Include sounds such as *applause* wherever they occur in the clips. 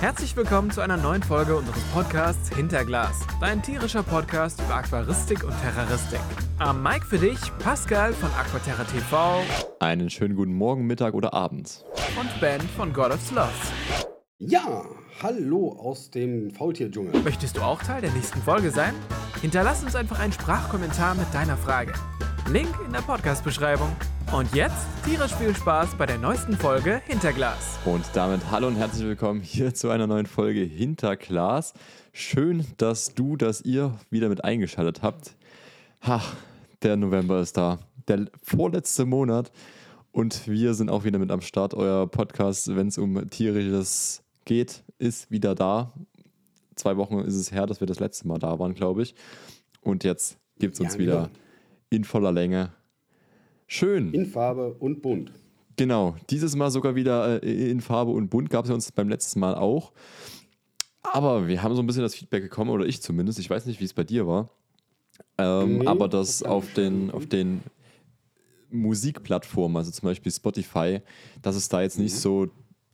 Herzlich willkommen zu einer neuen Folge unseres Podcasts Hinterglas, dein tierischer Podcast über Aquaristik und Terroristik. Am Mic für dich Pascal von Aquaterra TV. Einen schönen guten Morgen, Mittag oder Abend. Und Ben von God of Sloths. Ja, hallo aus dem Faultierdschungel. Möchtest du auch Teil der nächsten Folge sein? Hinterlass uns einfach einen Sprachkommentar mit deiner Frage. Link in der Podcast-Beschreibung. Und jetzt tierisch viel Spaß bei der neuesten Folge Hinterglas. Und damit hallo und herzlich willkommen hier zu einer neuen Folge Hinterglas. Schön, dass du, dass ihr wieder mit eingeschaltet habt. Ha, der November ist da. Der vorletzte Monat. Und wir sind auch wieder mit am Start. Euer Podcast, wenn es um tierisches geht, ist wieder da. Zwei Wochen ist es her, dass wir das letzte Mal da waren, glaube ich. Und jetzt gibt es uns ja, wieder genau. in voller Länge Schön. In Farbe und bunt. Genau, dieses Mal sogar wieder äh, in Farbe und bunt gab es ja uns beim letzten Mal auch. Aber wir haben so ein bisschen das Feedback bekommen, oder ich zumindest, ich weiß nicht, wie es bei dir war. Ähm, nee, aber das auf den, auf den Musikplattformen, also zum Beispiel Spotify, dass es da jetzt nicht mhm. so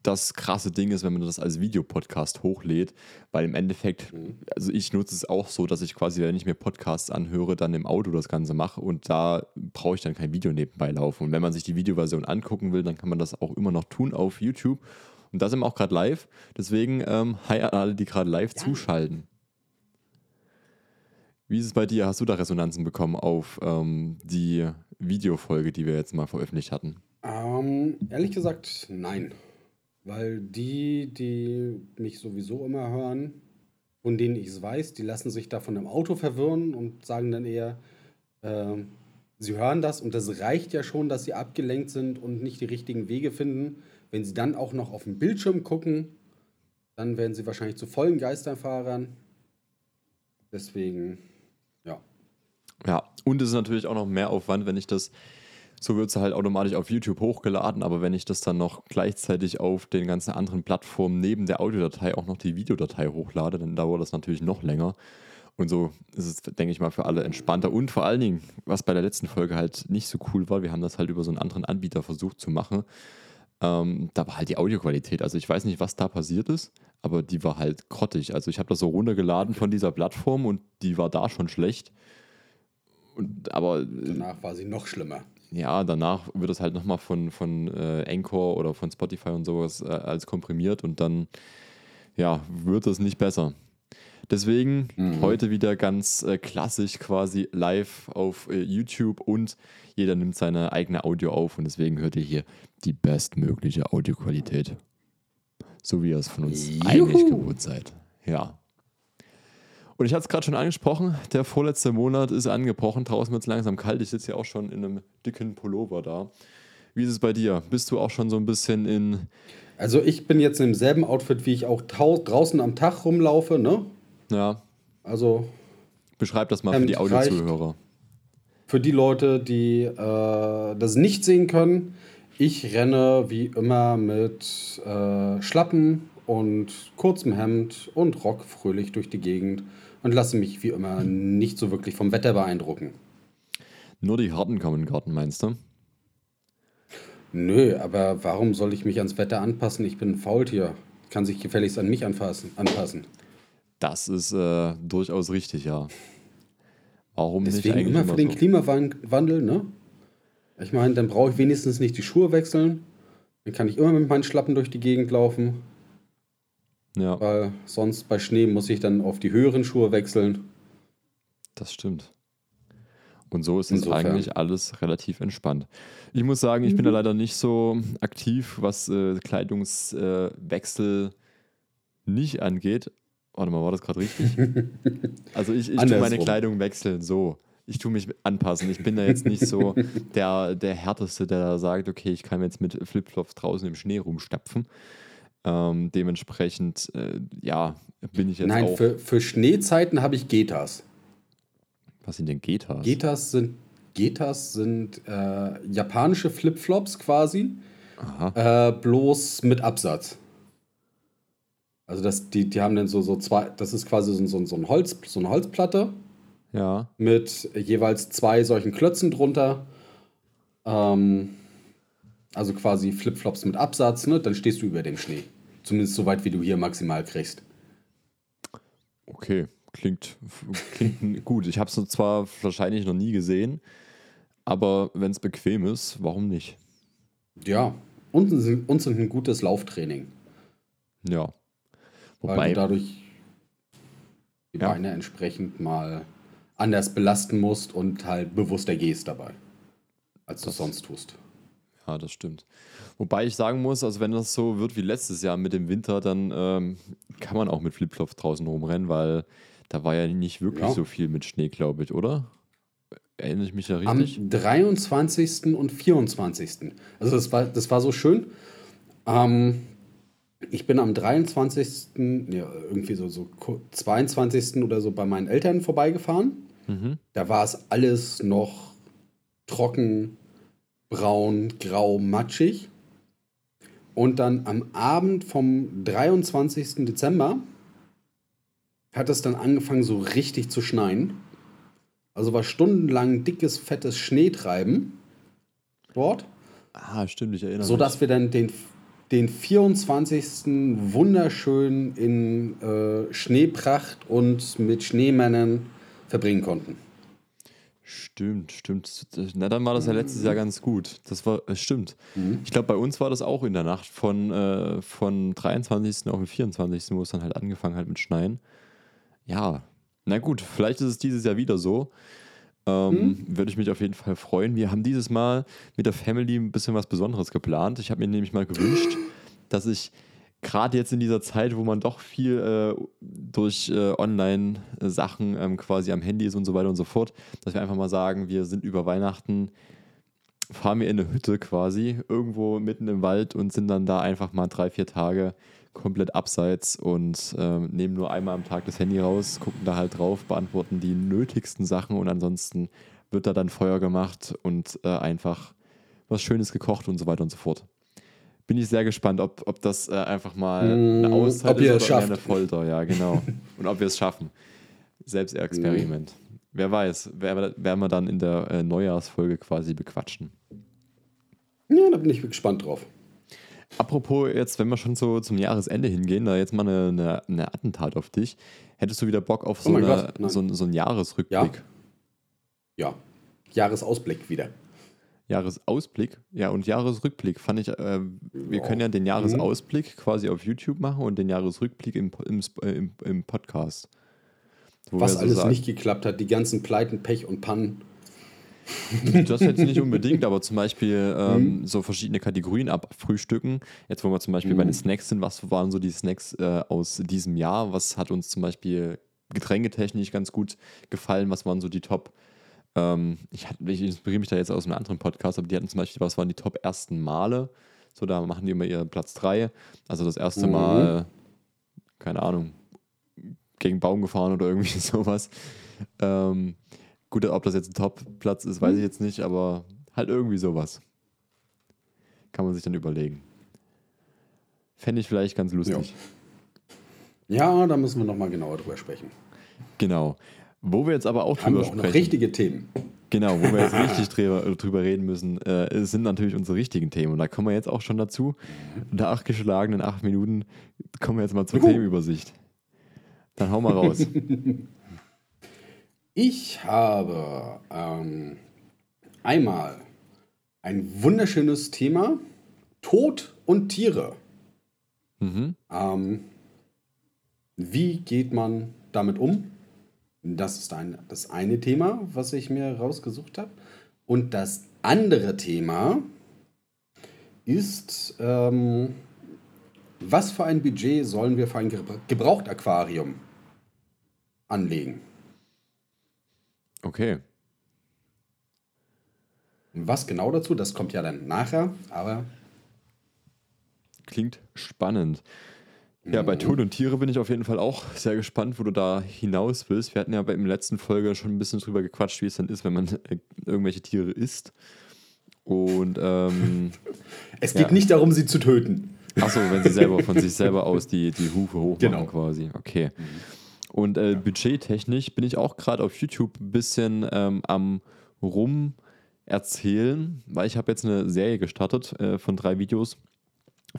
das krasse Ding ist, wenn man das als Videopodcast hochlädt, weil im Endeffekt, mhm. also ich nutze es auch so, dass ich quasi, wenn ich mir Podcasts anhöre, dann im Auto das Ganze mache und da brauche ich dann kein Video nebenbei laufen. Und wenn man sich die Videoversion angucken will, dann kann man das auch immer noch tun auf YouTube. Und da sind wir auch gerade live. Deswegen, ähm, hi an alle, die gerade live ja. zuschalten. Wie ist es bei dir? Hast du da Resonanzen bekommen auf ähm, die Videofolge, die wir jetzt mal veröffentlicht hatten? Ähm, ehrlich gesagt, nein. Weil die, die mich sowieso immer hören, von denen ich es weiß, die lassen sich davon im Auto verwirren und sagen dann eher, äh, sie hören das und das reicht ja schon, dass sie abgelenkt sind und nicht die richtigen Wege finden. Wenn sie dann auch noch auf den Bildschirm gucken, dann werden sie wahrscheinlich zu vollen Geisterfahrern. Deswegen, ja. Ja, und es ist natürlich auch noch mehr Aufwand, wenn ich das so wird es halt automatisch auf YouTube hochgeladen, aber wenn ich das dann noch gleichzeitig auf den ganzen anderen Plattformen neben der Audiodatei auch noch die Videodatei hochlade, dann dauert das natürlich noch länger. Und so ist es, denke ich mal, für alle entspannter. Und vor allen Dingen, was bei der letzten Folge halt nicht so cool war, wir haben das halt über so einen anderen Anbieter versucht zu machen. Ähm, da war halt die Audioqualität. Also ich weiß nicht, was da passiert ist, aber die war halt grottig. Also ich habe das so runtergeladen von dieser Plattform und die war da schon schlecht. Und, aber danach war sie noch schlimmer ja, danach wird es halt nochmal von, von äh, Anchor oder von Spotify und sowas äh, als komprimiert und dann ja, wird es nicht besser. Deswegen mhm. heute wieder ganz äh, klassisch quasi live auf äh, YouTube und jeder nimmt seine eigene Audio auf und deswegen hört ihr hier die bestmögliche Audioqualität. So wie ihr es von uns Juhu. eigentlich gewohnt seid. Ja. Und ich hatte es gerade schon angesprochen, der vorletzte Monat ist angebrochen. Draußen wird es langsam kalt. Ich sitze ja auch schon in einem dicken Pullover da. Wie ist es bei dir? Bist du auch schon so ein bisschen in. Also, ich bin jetzt in demselben Outfit, wie ich auch draußen am Tag rumlaufe, ne? Ja. Also. Beschreib das mal für die Audiozuhörer. Für die Leute, die äh, das nicht sehen können, ich renne wie immer mit äh, Schlappen und kurzem Hemd und Rock fröhlich durch die Gegend und lasse mich wie immer nicht so wirklich vom Wetter beeindrucken. Nur die Harten kommen in den Garten, meinst du? Nö, aber warum soll ich mich ans Wetter anpassen? Ich bin ein Faultier. Kann sich gefälligst an mich anfassen, anpassen. Das ist äh, durchaus richtig, ja. Warum Deswegen nicht immer, immer für den so? Klimawandel, ne? Ich meine, dann brauche ich wenigstens nicht die Schuhe wechseln. Dann kann ich immer mit meinen Schlappen durch die Gegend laufen. Ja. Weil sonst bei Schnee muss ich dann auf die höheren Schuhe wechseln. Das stimmt. Und so ist es eigentlich alles relativ entspannt. Ich muss sagen, ich bin da mhm. leider nicht so aktiv, was äh, Kleidungswechsel äh, nicht angeht. Warte mal, war das gerade richtig? *laughs* also ich, ich tue meine Kleidung wechseln, so. Ich tue mich anpassen. Ich bin da jetzt nicht so *laughs* der, der Härteste, der da sagt, okay, ich kann jetzt mit Flipflops draußen im Schnee rumstapfen. Ähm, dementsprechend, äh, ja, bin ich jetzt Nein, auch. Für, für Schneezeiten habe ich Getas. Was sind denn Getas? Getas sind, Getas sind äh, japanische Flipflops quasi, äh, bloß mit Absatz. Also das, die, die haben dann so, so zwei, das ist quasi so, so, so, ein Holz, so eine Holzplatte. Ja. Mit jeweils zwei solchen Klötzen drunter. Ähm, also quasi Flipflops mit Absatz, ne? Dann stehst du über dem Schnee. Zumindest so weit, wie du hier maximal kriegst. Okay, klingt, klingt *laughs* gut. Ich habe es zwar wahrscheinlich noch nie gesehen, aber wenn es bequem ist, warum nicht? Ja, und, und ein gutes Lauftraining. Ja. Wobei weil du dadurch die ja. Beine entsprechend mal anders belasten musst und halt bewusster gehst dabei, als du es sonst tust. Ja, das stimmt. Wobei ich sagen muss, also wenn das so wird wie letztes Jahr mit dem Winter, dann ähm, kann man auch mit Flipflops draußen rumrennen, weil da war ja nicht wirklich ja. so viel mit Schnee, glaube ich, oder? Erinnere ich mich da richtig? Am 23. und 24. Also das war, das war so schön. Ähm, ich bin am 23. Ja, irgendwie so, so 22. oder so bei meinen Eltern vorbeigefahren. Mhm. Da war es alles noch trocken, braun, grau, matschig. Und dann am Abend vom 23. Dezember hat es dann angefangen, so richtig zu schneien. Also war stundenlang dickes, fettes Schneetreiben dort. Ah, stimmt, ich erinnere mich. Sodass wir dann den, den 24. wunderschön in äh, Schneepracht und mit Schneemännern verbringen konnten. Stimmt, stimmt. Na, dann war das ja letztes Jahr ganz gut. Das war, äh, stimmt. Mhm. Ich glaube, bei uns war das auch in der Nacht von, äh, von 23. auf den 24., wo es dann halt angefangen hat mit Schneien. Ja, na gut, vielleicht ist es dieses Jahr wieder so. Ähm, mhm. Würde ich mich auf jeden Fall freuen. Wir haben dieses Mal mit der Family ein bisschen was Besonderes geplant. Ich habe mir nämlich mal gewünscht, dass ich gerade jetzt in dieser Zeit, wo man doch viel äh, durch äh, Online-Sachen ähm, quasi am Handy ist und so weiter und so fort, dass wir einfach mal sagen, wir sind über Weihnachten, fahren wir in eine Hütte quasi, irgendwo mitten im Wald und sind dann da einfach mal drei, vier Tage komplett abseits und äh, nehmen nur einmal am Tag das Handy raus, gucken da halt drauf, beantworten die nötigsten Sachen und ansonsten wird da dann Feuer gemacht und äh, einfach was Schönes gekocht und so weiter und so fort bin ich sehr gespannt, ob, ob das äh, einfach mal eine mm, Auszeit ob ist oder eine Folter. Ja, genau. *laughs* Und ob wir es schaffen. Selbstexperiment. Mhm. Wer weiß, werden wir dann in der äh, Neujahrsfolge quasi bequatschen. Ja, da bin ich gespannt drauf. Apropos, jetzt, wenn wir schon so zum Jahresende hingehen, da jetzt mal eine, eine, eine Attentat auf dich. Hättest du wieder Bock auf oh so, oh eine, so, so, einen Jahresrückblick? Ja. ja. Jahresausblick wieder. Jahresausblick, ja, und Jahresrückblick fand ich, äh, wir können ja den Jahresausblick quasi auf YouTube machen und den Jahresrückblick im, im, äh, im, im Podcast. Was alles sagen, nicht geklappt hat, die ganzen Pleiten, Pech und Pannen. *laughs* Das jetzt nicht unbedingt, aber zum Beispiel ähm, mhm. so verschiedene Kategorien abfrühstücken. Jetzt, wo wir zum Beispiel mhm. bei den Snacks sind, was waren so die Snacks äh, aus diesem Jahr? Was hat uns zum Beispiel getränketechnisch ganz gut gefallen? Was waren so die Top- ähm, ich, ich inspiriere mich da jetzt aus einem anderen Podcast, aber die hatten zum Beispiel, was waren die top ersten Male? So, da machen die immer ihren Platz 3. Also das erste mhm. Mal, keine Ahnung, gegen Baum gefahren oder irgendwie *laughs* sowas. Ähm, gut, ob das jetzt ein Top-Platz ist, weiß ich mhm. jetzt nicht, aber halt irgendwie sowas. Kann man sich dann überlegen. Fände ich vielleicht ganz lustig. Ja, ja da müssen wir nochmal genauer drüber sprechen. Genau. Wo wir jetzt aber auch drüber auch sprechen. richtige Themen. Genau, wo wir jetzt richtig *laughs* drüber, drüber reden müssen, äh, sind natürlich unsere richtigen Themen. Und da kommen wir jetzt auch schon dazu. Unter acht geschlagenen acht Minuten kommen wir jetzt mal zur uh. Themenübersicht. Dann hau mal raus. *laughs* Ich habe ähm, einmal ein wunderschönes Thema: Tod und Tiere. Mhm. Ähm, wie geht man damit um? Das ist ein, das eine Thema, was ich mir rausgesucht habe. Und das andere Thema ist, ähm, was für ein Budget sollen wir für ein Gebrauchtaquarium anlegen? Okay. Was genau dazu, das kommt ja dann nachher, aber. Klingt spannend. Ja, bei Tod und Tiere bin ich auf jeden Fall auch sehr gespannt, wo du da hinaus willst. Wir hatten ja bei der letzten Folge schon ein bisschen drüber gequatscht, wie es dann ist, wenn man äh, irgendwelche Tiere isst. Und ähm, *laughs* es geht ja. nicht darum, sie zu töten. Achso, wenn sie selber von sich selber aus die, die Hufe hochmachen genau. quasi. Okay. Mhm. Und äh, budgettechnisch bin ich auch gerade auf YouTube ein bisschen ähm, am rum erzählen, weil ich habe jetzt eine Serie gestartet äh, von drei Videos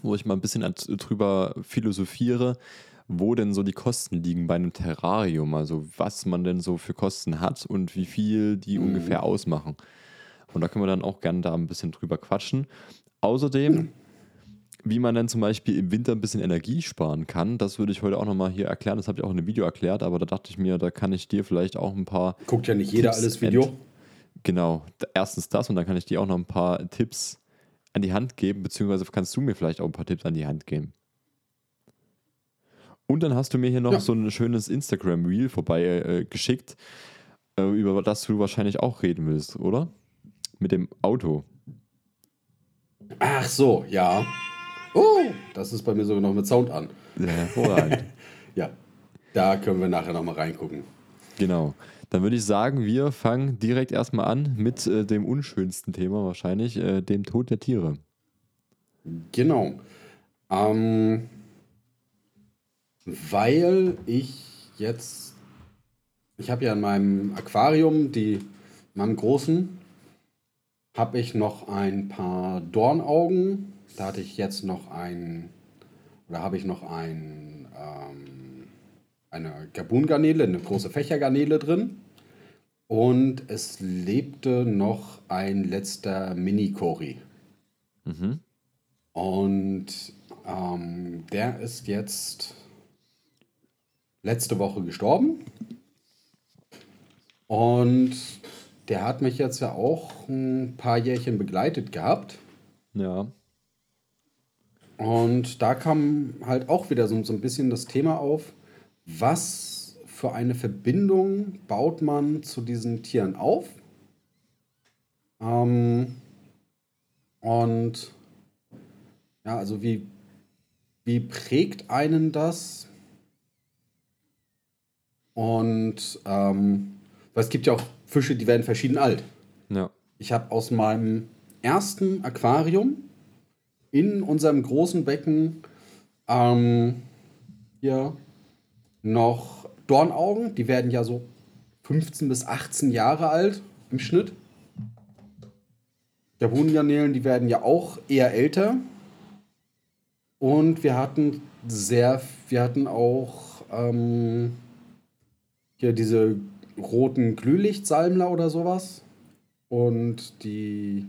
wo ich mal ein bisschen drüber philosophiere, wo denn so die Kosten liegen bei einem Terrarium, also was man denn so für Kosten hat und wie viel die mhm. ungefähr ausmachen. Und da können wir dann auch gerne da ein bisschen drüber quatschen. Außerdem, mhm. wie man dann zum Beispiel im Winter ein bisschen Energie sparen kann, das würde ich heute auch nochmal hier erklären. Das habe ich auch in einem Video erklärt, aber da dachte ich mir, da kann ich dir vielleicht auch ein paar. Guckt ja nicht jeder Tipps alles Video. Genau, erstens das und dann kann ich dir auch noch ein paar Tipps an die Hand geben, beziehungsweise kannst du mir vielleicht auch ein paar Tipps an die Hand geben. Und dann hast du mir hier noch ja. so ein schönes Instagram-Reel vorbei äh, geschickt, äh, über das du wahrscheinlich auch reden willst, oder? Mit dem Auto. Ach so, ja. Oh, das ist bei mir sogar noch mit Sound an. Ja, hervorragend. *laughs* ja, da können wir nachher nochmal reingucken. Genau. Dann würde ich sagen, wir fangen direkt erstmal an mit äh, dem unschönsten Thema wahrscheinlich, äh, dem Tod der Tiere. Genau. Ähm, weil ich jetzt, ich habe ja in meinem Aquarium, die, in meinem großen, habe ich noch ein paar Dornaugen. Da hatte ich jetzt noch ein, oder habe ich noch ein, ähm, eine Gabungarnele, eine große Fächergarnele drin. Und es lebte noch ein letzter Mini-Kori. Mhm. Und ähm, der ist jetzt letzte Woche gestorben. Und der hat mich jetzt ja auch ein paar Jährchen begleitet gehabt. Ja. Und da kam halt auch wieder so, so ein bisschen das Thema auf, was für eine Verbindung baut man zu diesen Tieren auf? Ähm, und ja, also wie, wie prägt einen das? Und ähm, weil es gibt ja auch Fische, die werden verschieden alt. Ja. Ich habe aus meinem ersten Aquarium in unserem großen Becken ähm, hier noch Dornaugen. Die werden ja so 15 bis 18 Jahre alt im Schnitt. Gabungarnelen, die werden ja auch eher älter. Und wir hatten sehr, wir hatten auch ähm, hier diese roten Glühlichtsalmler oder sowas. Und die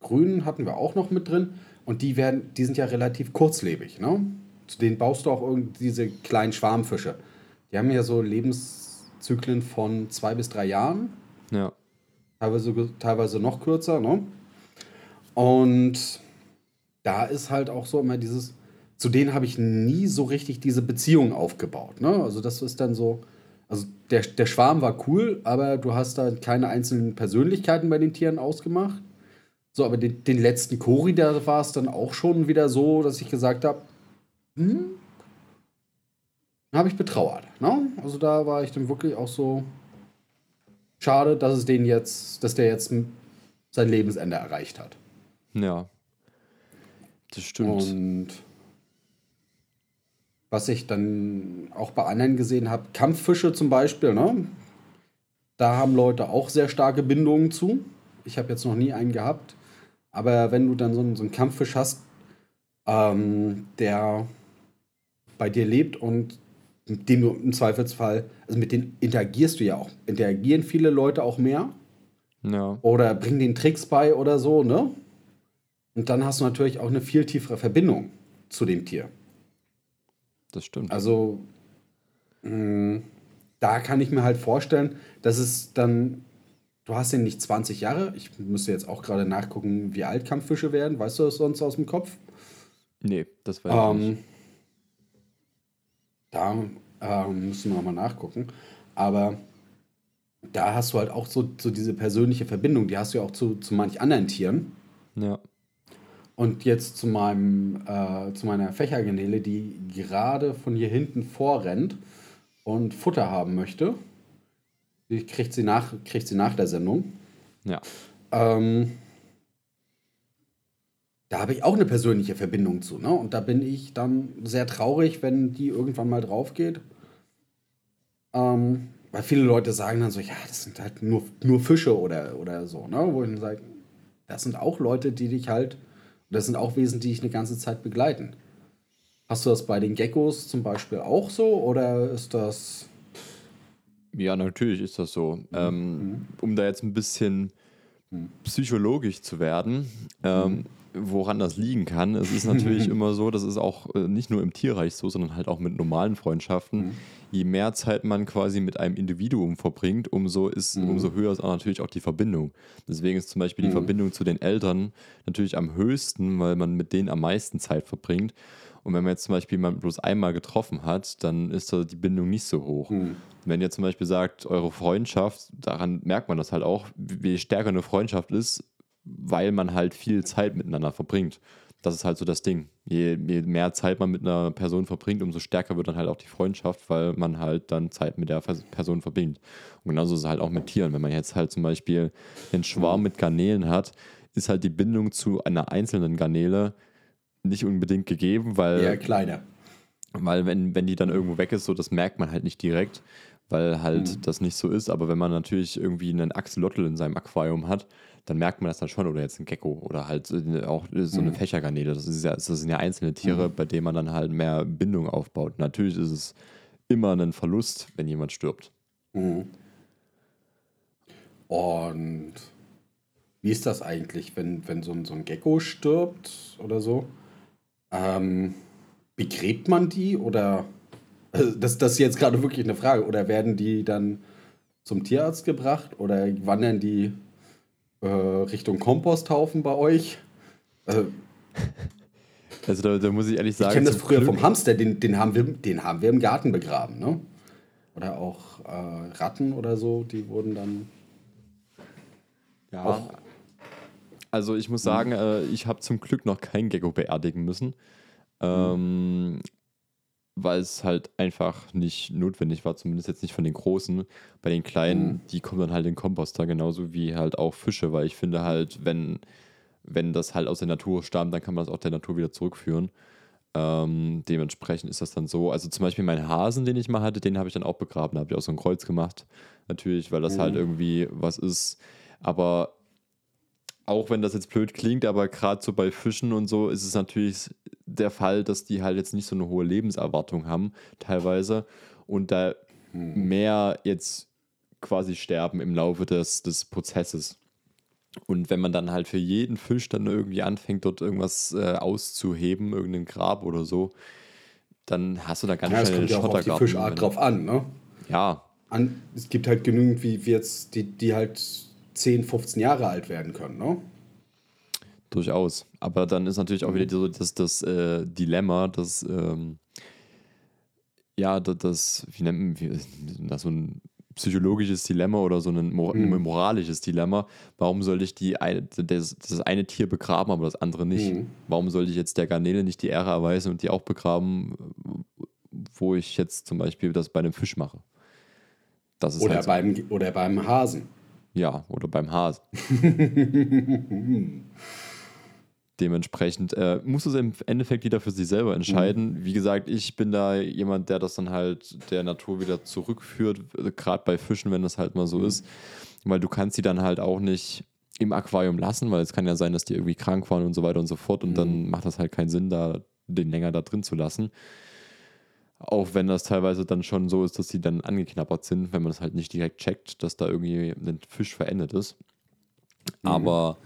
grünen hatten wir auch noch mit drin. Und die werden, die sind ja relativ kurzlebig, ne? Zu denen baust du auch irgendwie diese kleinen Schwarmfische. Die haben ja so Lebenszyklen von zwei bis drei Jahren. Ja. Teilweise, teilweise noch kürzer, ne? Und da ist halt auch so immer dieses, zu denen habe ich nie so richtig diese Beziehung aufgebaut. Ne? Also das ist dann so, also der, der Schwarm war cool, aber du hast da keine einzelnen Persönlichkeiten bei den Tieren ausgemacht. So, aber den, den letzten Kori, da war es dann auch schon wieder so, dass ich gesagt habe, hm, habe ich betrauert. Ne? Also da war ich dann wirklich auch so schade, dass es den jetzt, dass der jetzt sein Lebensende erreicht hat. Ja. Das stimmt. Und was ich dann auch bei anderen gesehen habe, Kampffische zum Beispiel, ne? Da haben Leute auch sehr starke Bindungen zu. Ich habe jetzt noch nie einen gehabt. Aber wenn du dann so einen, so einen Kampffisch hast, ähm, der bei dir lebt und mit dem du im Zweifelsfall, also mit denen interagierst du ja auch. Interagieren viele Leute auch mehr? Ja. Oder bringen den Tricks bei oder so, ne? Und dann hast du natürlich auch eine viel tiefere Verbindung zu dem Tier das stimmt. Also mh, mm, da kann ich mir halt vorstellen, dass es dann, du hast ja nicht 20 Jahre, ich müsste jetzt auch gerade nachgucken, wie alt Kampffische werden, weißt du das sonst aus dem Kopf? Nee, das weiß ich ähm, nicht. Da ähm, müssen wir mal nachgucken. Aber da hast du halt auch so, so diese persönliche Verbindung, die hast du ja auch zu, zu manch anderen Tieren. Ja. Und jetzt zu, meinem, äh, zu meiner Fächergenele, die gerade von hier hinten vorrennt und Futter haben möchte. Die kriegt sie nach, kriegt sie nach der Sendung. Ja. Ähm, da habe ich auch eine persönliche Verbindung zu. Ne? Und da bin ich dann sehr traurig, wenn die irgendwann mal drauf geht. Ähm, weil viele Leute sagen dann so, ja, das sind halt nur, nur Fische oder, oder so. Ne? Wo ich dann sage, das sind auch Leute, die dich halt das sind auch Wesen, die ich eine ganze Zeit begleiten. Hast du das bei den Geckos zum Beispiel auch so oder ist das. Ja, natürlich ist das so. Ähm, um da jetzt ein bisschen psychologisch zu werden, ähm, woran das liegen kann, es ist natürlich *laughs* immer so, das ist auch äh, nicht nur im Tierreich so, sondern halt auch mit normalen Freundschaften. Je mehr Zeit man quasi mit einem Individuum verbringt, umso, ist, umso höher ist auch natürlich auch die Verbindung. Deswegen ist zum Beispiel die Verbindung zu den Eltern natürlich am höchsten, weil man mit denen am meisten Zeit verbringt. Und wenn man jetzt zum Beispiel jemanden bloß einmal getroffen hat, dann ist da die Bindung nicht so hoch. Wenn ihr zum Beispiel sagt, eure Freundschaft, daran merkt man das halt auch, wie stärker eine Freundschaft ist, weil man halt viel Zeit miteinander verbringt. Das ist halt so das Ding. Je, je mehr Zeit man mit einer Person verbringt, umso stärker wird dann halt auch die Freundschaft, weil man halt dann Zeit mit der Person verbringt. Und genauso ist es halt auch mit Tieren. Wenn man jetzt halt zum Beispiel einen Schwarm mit Garnelen hat, ist halt die Bindung zu einer einzelnen Garnele nicht unbedingt gegeben, weil Eher kleiner. weil wenn, wenn die dann irgendwo weg ist, so das merkt man halt nicht direkt, weil halt das nicht so ist. Aber wenn man natürlich irgendwie einen Axolotl in seinem Aquarium hat, dann merkt man das dann schon. Oder jetzt ein Gecko oder halt auch so eine Fächergarnele. Das, ist ja, das sind ja einzelne Tiere, bei denen man dann halt mehr Bindung aufbaut. Natürlich ist es immer ein Verlust, wenn jemand stirbt. Und wie ist das eigentlich, wenn, wenn so ein, so ein Gecko stirbt oder so? Ähm, begräbt man die oder also das, das ist jetzt gerade wirklich eine Frage. Oder werden die dann zum Tierarzt gebracht oder wandern die äh, Richtung Komposthaufen bei euch? Äh, Also da, da muss ich ehrlich ich sagen, kenne das früher Glück- vom Hamster, den, den, haben wir, den haben wir im Garten begraben, ne? Oder auch äh, Ratten oder so, die wurden dann. Ja. Auch- Also ich muss sagen, äh, ich habe zum Glück noch kein Gecko beerdigen müssen, ähm, weil es halt einfach nicht notwendig war, zumindest jetzt nicht von den Großen. Bei den Kleinen, die kommen dann halt in den Komposter, genauso wie halt auch Fische, weil ich finde halt, wenn, wenn das halt aus der Natur stammt, dann kann man das auch der Natur wieder zurückführen. Ähm, dementsprechend ist das dann so. Also zum Beispiel meinen Hasen, den ich mal hatte, den habe ich dann auch begraben. Da habe ich auch so ein Kreuz gemacht. Natürlich, weil das halt irgendwie was ist. Aber auch wenn das jetzt blöd klingt, aber gerade so bei Fischen und so ist es natürlich der Fall, dass die halt jetzt nicht so eine hohe Lebenserwartung haben, teilweise. Und da mehr jetzt quasi sterben im Laufe des, des Prozesses. Und wenn man dann halt für jeden Fisch dann irgendwie anfängt, dort irgendwas äh, auszuheben, irgendein Grab oder so, dann hast du da ganz Ja, es schnell kommt ja auch auf die. Fischart drauf an, ne? Ja, An, es gibt halt genügend, wie, wie jetzt, die, die halt 10, 15 Jahre alt werden können, ne? Durchaus. Aber dann ist natürlich auch wieder so das, das äh, Dilemma, das, ähm, ja, das, das, wie nennt man, das so ein psychologisches Dilemma oder so ein, mor ein moralisches Dilemma. Warum soll ich die eine, das, das eine Tier begraben, aber das andere nicht? Warum soll ich jetzt der Garnele nicht die Ehre erweisen und die auch begraben, wo ich jetzt zum Beispiel das bei einem Fisch mache? Das ist Oder, halt so. beim, oder beim Hasen. Ja, oder beim Hasen. *laughs* Dementsprechend äh, muss es im Endeffekt jeder für sich selber entscheiden. Wie gesagt, ich bin da jemand, der das dann halt der Natur wieder zurückführt, gerade bei Fischen, wenn das halt mal so ist. Weil du kannst sie dann halt auch nicht im Aquarium lassen, weil es kann ja sein, dass die irgendwie krank waren und so weiter und so fort. Und dann macht das halt keinen Sinn, da den länger da drin zu lassen. Auch wenn das teilweise dann schon so ist, dass sie dann angeknabbert sind, wenn man das halt nicht direkt checkt, dass da irgendwie ein Fisch verendet ist. Aber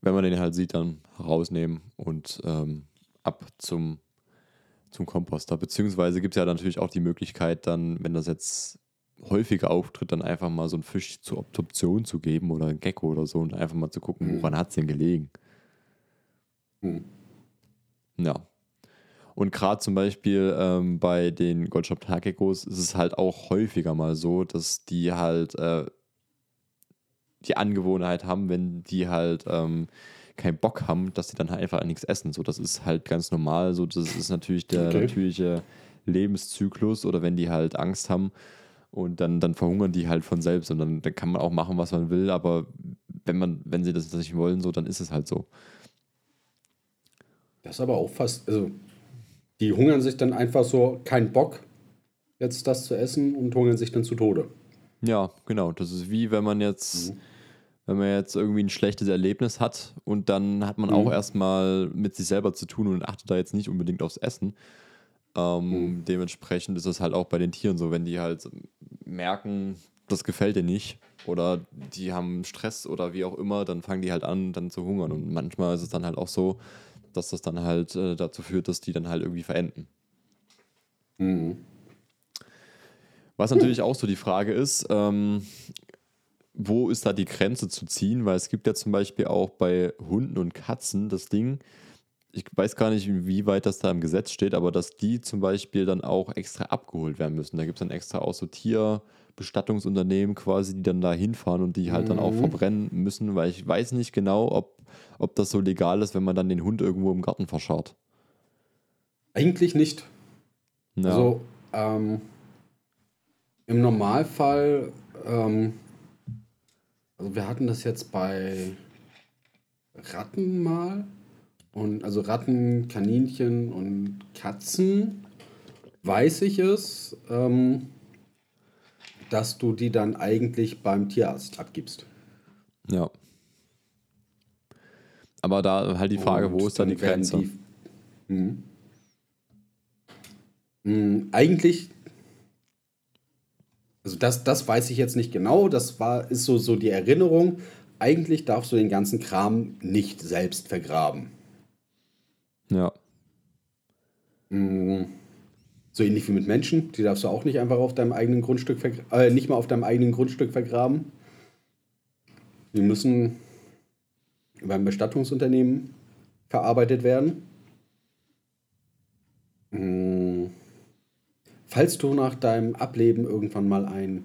wenn man den halt sieht, dann rausnehmen und ähm, ab zum, zum Komposter. Beziehungsweise gibt es ja natürlich auch die Möglichkeit, dann, wenn das jetzt häufiger auftritt, dann einfach mal so einen Fisch zur Obduktion zu geben oder ein Gecko oder so und einfach mal zu gucken, woran hat es denn gelegen. Hm. Ja. Und gerade zum Beispiel ähm, bei den Goldshop Taggeckos ist es halt auch häufiger mal so, dass die halt äh, die Angewohnheit haben, wenn die halt ähm, keinen Bock haben, dass die dann halt einfach nichts essen. So, das ist halt ganz normal. So, das ist natürlich der Okay. natürliche Lebenszyklus oder wenn die halt Angst haben und dann, dann verhungern die halt von selbst und dann, dann kann man auch machen, was man will, aber wenn man, wenn sie das nicht wollen, so, dann ist es halt so. Das ist aber auch fast, also die hungern sich dann einfach so, kein Bock, jetzt das zu essen und hungern sich dann zu Tode. Ja, genau. Das ist wie wenn man jetzt, wenn man jetzt irgendwie ein schlechtes Erlebnis hat und dann hat man Mhm. auch erstmal mit sich selber zu tun und achtet da jetzt nicht unbedingt aufs Essen. Ähm, Mhm. Dementsprechend ist es halt auch bei den Tieren so, wenn die halt merken, das gefällt dir nicht oder die haben Stress oder wie auch immer, dann fangen die halt an, dann zu hungern. Und manchmal ist es dann halt auch so, dass das dann halt äh, dazu führt, dass die dann halt irgendwie verenden. Mhm. Was natürlich auch so die Frage ist, ähm, wo ist da die Grenze zu ziehen? Weil es gibt ja zum Beispiel auch bei Hunden und Katzen das Ding, ich weiß gar nicht, wie weit das da im Gesetz steht, aber dass die zum Beispiel dann auch extra abgeholt werden müssen. Da gibt es dann extra auch so Tierbestattungsunternehmen quasi, die dann da hinfahren und die halt dann auch Mhm. verbrennen müssen, weil ich weiß nicht genau, ob, ob das so legal ist, wenn man dann den Hund irgendwo im Garten verscharrt. Eigentlich nicht. Ja. Also ähm, im Normalfall, ähm, also wir hatten das jetzt bei Ratten mal. Und also Ratten, Kaninchen und Katzen weiß ich es, ähm, dass du die dann eigentlich beim Tierarzt abgibst. ja. Aber da halt die Frage, wo Und ist da die dann werden Grenze? die- Mhm. Mhm, Eigentlich, also das, das weiß ich jetzt nicht genau, das war, ist so, so die Erinnerung. Eigentlich darfst du den ganzen Kram nicht selbst vergraben. Ja. Mhm. So ähnlich wie mit Menschen, die darfst du auch nicht einfach auf deinem eigenen Grundstück vergraben, äh, nicht mal auf deinem eigenen Grundstück vergraben. Die müssen beim Bestattungsunternehmen verarbeitet werden. Mm. Falls du nach deinem Ableben irgendwann mal ein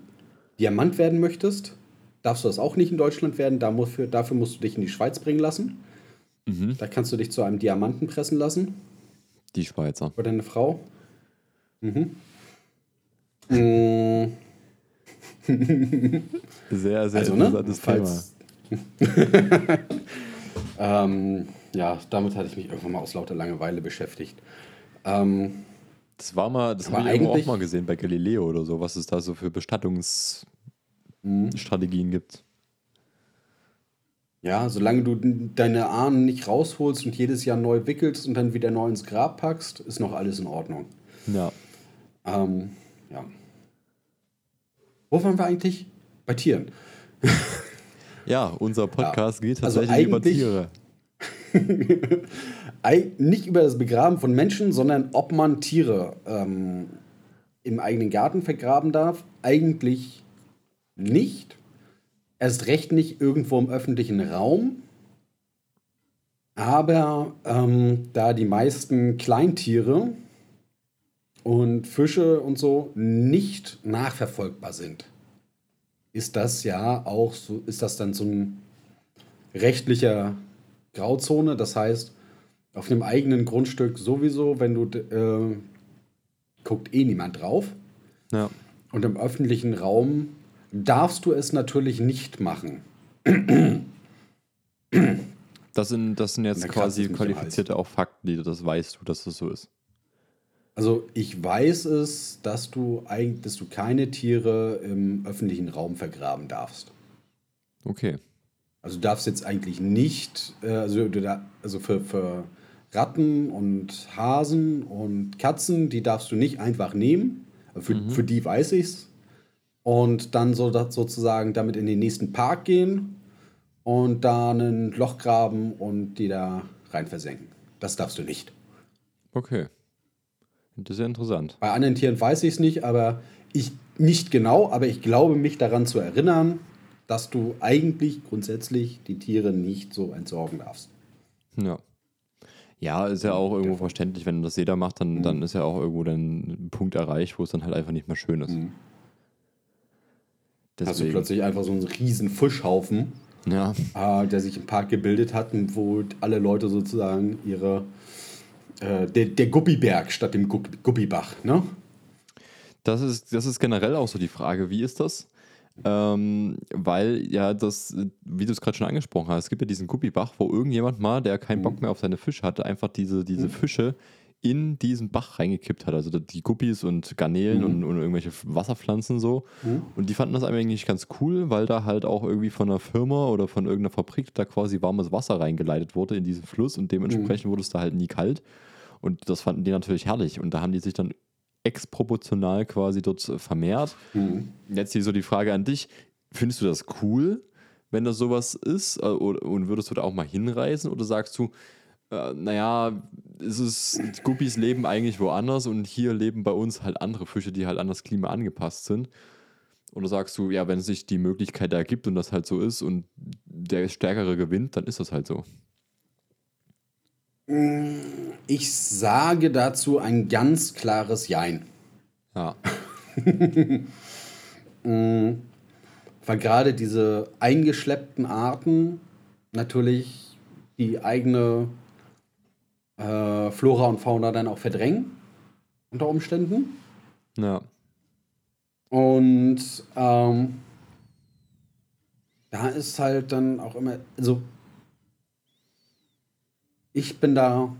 Diamant werden möchtest, darfst du das auch nicht in Deutschland werden. Da muss für, dafür musst du dich in die Schweiz bringen lassen. Mhm. Da kannst du dich zu einem Diamanten pressen lassen. Die Schweizer. Oder eine Frau. Mhm. Mm, *laughs* Sehr, sehr Also, ne? interessantes Thema. Falls, *laughs* ähm, ja, damit hatte ich mich irgendwann mal aus lauter Langeweile beschäftigt. Ähm, Das war mal, das habe ich irgendwo auch mal gesehen bei Galileo oder so, was es da so für Bestattungsstrategien gibt. ja, solange du deine Ahnen nicht rausholst und jedes Jahr neu wickelst und dann wieder neu ins Grab packst, ist noch alles in Ordnung. Ja. Ähm, ja. Wo waren wir eigentlich? Bei Tieren. Ja, unser Podcast geht Also tatsächlich über eigentlich- Tiere. *laughs* Nicht über das Begraben von Menschen, sondern ob man Tiere ähm, im eigenen Garten vergraben darf. Eigentlich nicht. Erst recht nicht irgendwo im öffentlichen Raum. Aber ähm, da die meisten Kleintiere und Fische und so nicht nachverfolgbar sind, ist das ja auch so, ist das dann so ein rechtlicher Grauzone. Das heißt, auf dem eigenen Grundstück sowieso, wenn du äh, guckt eh niemand drauf. Ja. Und im öffentlichen Raum darfst du es natürlich nicht machen. Das sind, das sind jetzt quasi qualifizierte auch Fakten, die das weißt du, dass das so ist. Also ich weiß es, dass du eigentlich, dass du keine Tiere im öffentlichen Raum vergraben darfst. Okay. Also du darfst jetzt eigentlich nicht, äh, also, du also für, für Ratten und Hasen und Katzen, die darfst du nicht einfach nehmen. Für, für die weiß ich's. Und dann so, sozusagen damit in den nächsten Park gehen und da ein Loch graben und die da rein versenken. Das darfst du nicht. Okay. Das ist ja interessant. Bei anderen Tieren weiß ich es nicht, aber ich nicht genau, aber ich glaube mich daran zu erinnern, dass du eigentlich grundsätzlich die Tiere nicht so entsorgen darfst. Ja. Ja, ist ja auch irgendwo verständlich, wenn das jeder macht, dann, dann ist ja auch irgendwo dann ein Punkt erreicht, wo es dann halt einfach nicht mehr schön ist. Mhm. Hast du Deswegen, plötzlich einfach so einen riesen Fischhaufen, ja, äh, der sich im Park gebildet hat wo alle Leute sozusagen ihre äh, der, der Guppiberg statt dem Gupp- Guppibach, ne? Das ist, das ist generell auch so die Frage, wie ist das? Ähm, weil ja das, wie du es gerade schon angesprochen hast, es gibt ja diesen Guppibach, wo irgendjemand mal, der keinen Bock mehr auf seine Fische hatte, einfach diese, diese Fische in diesen Bach reingekippt hat. Also die Guppies und Garnelen Mhm. und, und irgendwelche Wasserpflanzen so. Und die fanden das eigentlich ganz cool, weil da halt auch irgendwie von einer Firma oder von irgendeiner Fabrik da quasi warmes Wasser reingeleitet wurde in diesen Fluss und dementsprechend wurde es da halt nie kalt. Und das fanden die natürlich herrlich. Und da haben die sich dann exproportional quasi dort vermehrt. Jetzt hier so die Frage an dich: Findest du das cool, wenn das sowas ist? Äh, Und würdest du da auch mal hinreisen? Oder sagst du, äh, naja, es ist, Guppies leben eigentlich woanders und hier leben bei uns halt andere Fische, die halt an das Klima angepasst sind? Oder sagst du, ja, wenn sich die Möglichkeit ergibt und das halt so ist und der Stärkere gewinnt, dann ist das halt so. Ich sage dazu ein ganz klares Jein. Ja. *laughs* Weil gerade diese eingeschleppten Arten natürlich die eigene äh, Flora und Fauna dann auch verdrängen, unter Umständen. Ja. Und ähm, da ist halt dann auch immer, also ich bin da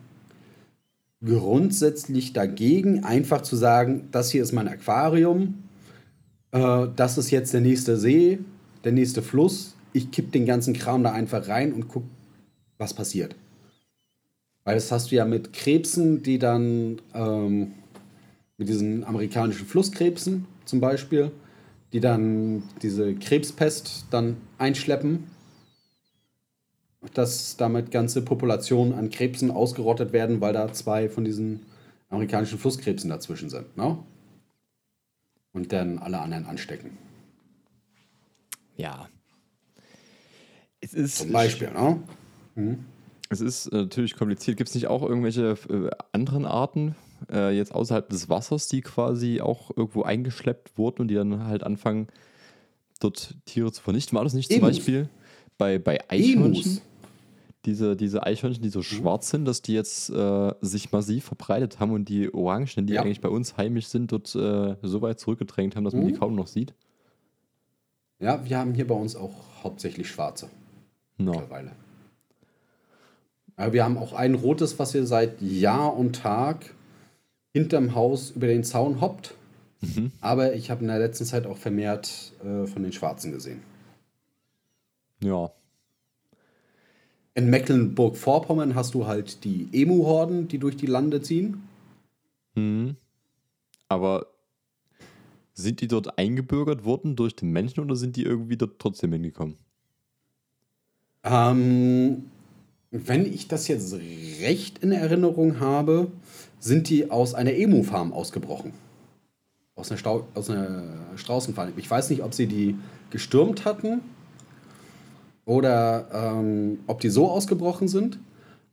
grundsätzlich dagegen, einfach zu sagen, das hier ist mein Aquarium, äh, das ist jetzt der nächste See, der nächste Fluss, ich kipp den ganzen Kram da einfach rein und guck, was passiert. Weil das hast du ja mit Krebsen, die dann, ähm, mit diesen amerikanischen Flusskrebsen zum Beispiel, die dann diese Krebspest dann einschleppen, dass damit ganze Populationen an Krebsen ausgerottet werden, weil da zwei von diesen amerikanischen Flusskrebsen dazwischen sind. Ne? Und dann alle anderen anstecken. Ja. Es ist, Zum Beispiel. Ne? Es ist äh, natürlich kompliziert. Gibt es nicht auch irgendwelche äh, anderen Arten, äh, jetzt außerhalb des Wassers, die quasi auch irgendwo eingeschleppt wurden und die dann halt anfangen, dort Tiere zu vernichten? War das nicht zum Emus. Beispiel bei, bei Eichhörnchen? Emus. Diese, diese Eichhörnchen, die so schwarz sind, dass die jetzt äh, sich massiv verbreitet haben und die Orangen, die Ja. eigentlich bei uns heimisch sind, dort äh, so weit zurückgedrängt haben, dass man die kaum noch sieht. Ja, wir haben hier bei uns auch hauptsächlich schwarze No. mittlerweile. Aber wir haben auch ein rotes, was hier seit Jahr und Tag hinterm Haus über den Zaun hoppt. Aber ich habe in der letzten Zeit auch vermehrt äh, von den Schwarzen gesehen. Ja. In Mecklenburg-Vorpommern hast du halt die Emu-Horden, die durch die Lande ziehen. Mhm. Aber sind die dort eingebürgert worden durch den Menschen oder sind die irgendwie dort trotzdem hingekommen? Ähm, wenn ich das jetzt recht in Erinnerung habe, sind die aus einer Emu-Farm ausgebrochen. Aus einer, Stau aus einer Straußenfarm. Ich weiß nicht, ob sie die gestürmt hatten oder ähm, ob die so ausgebrochen sind.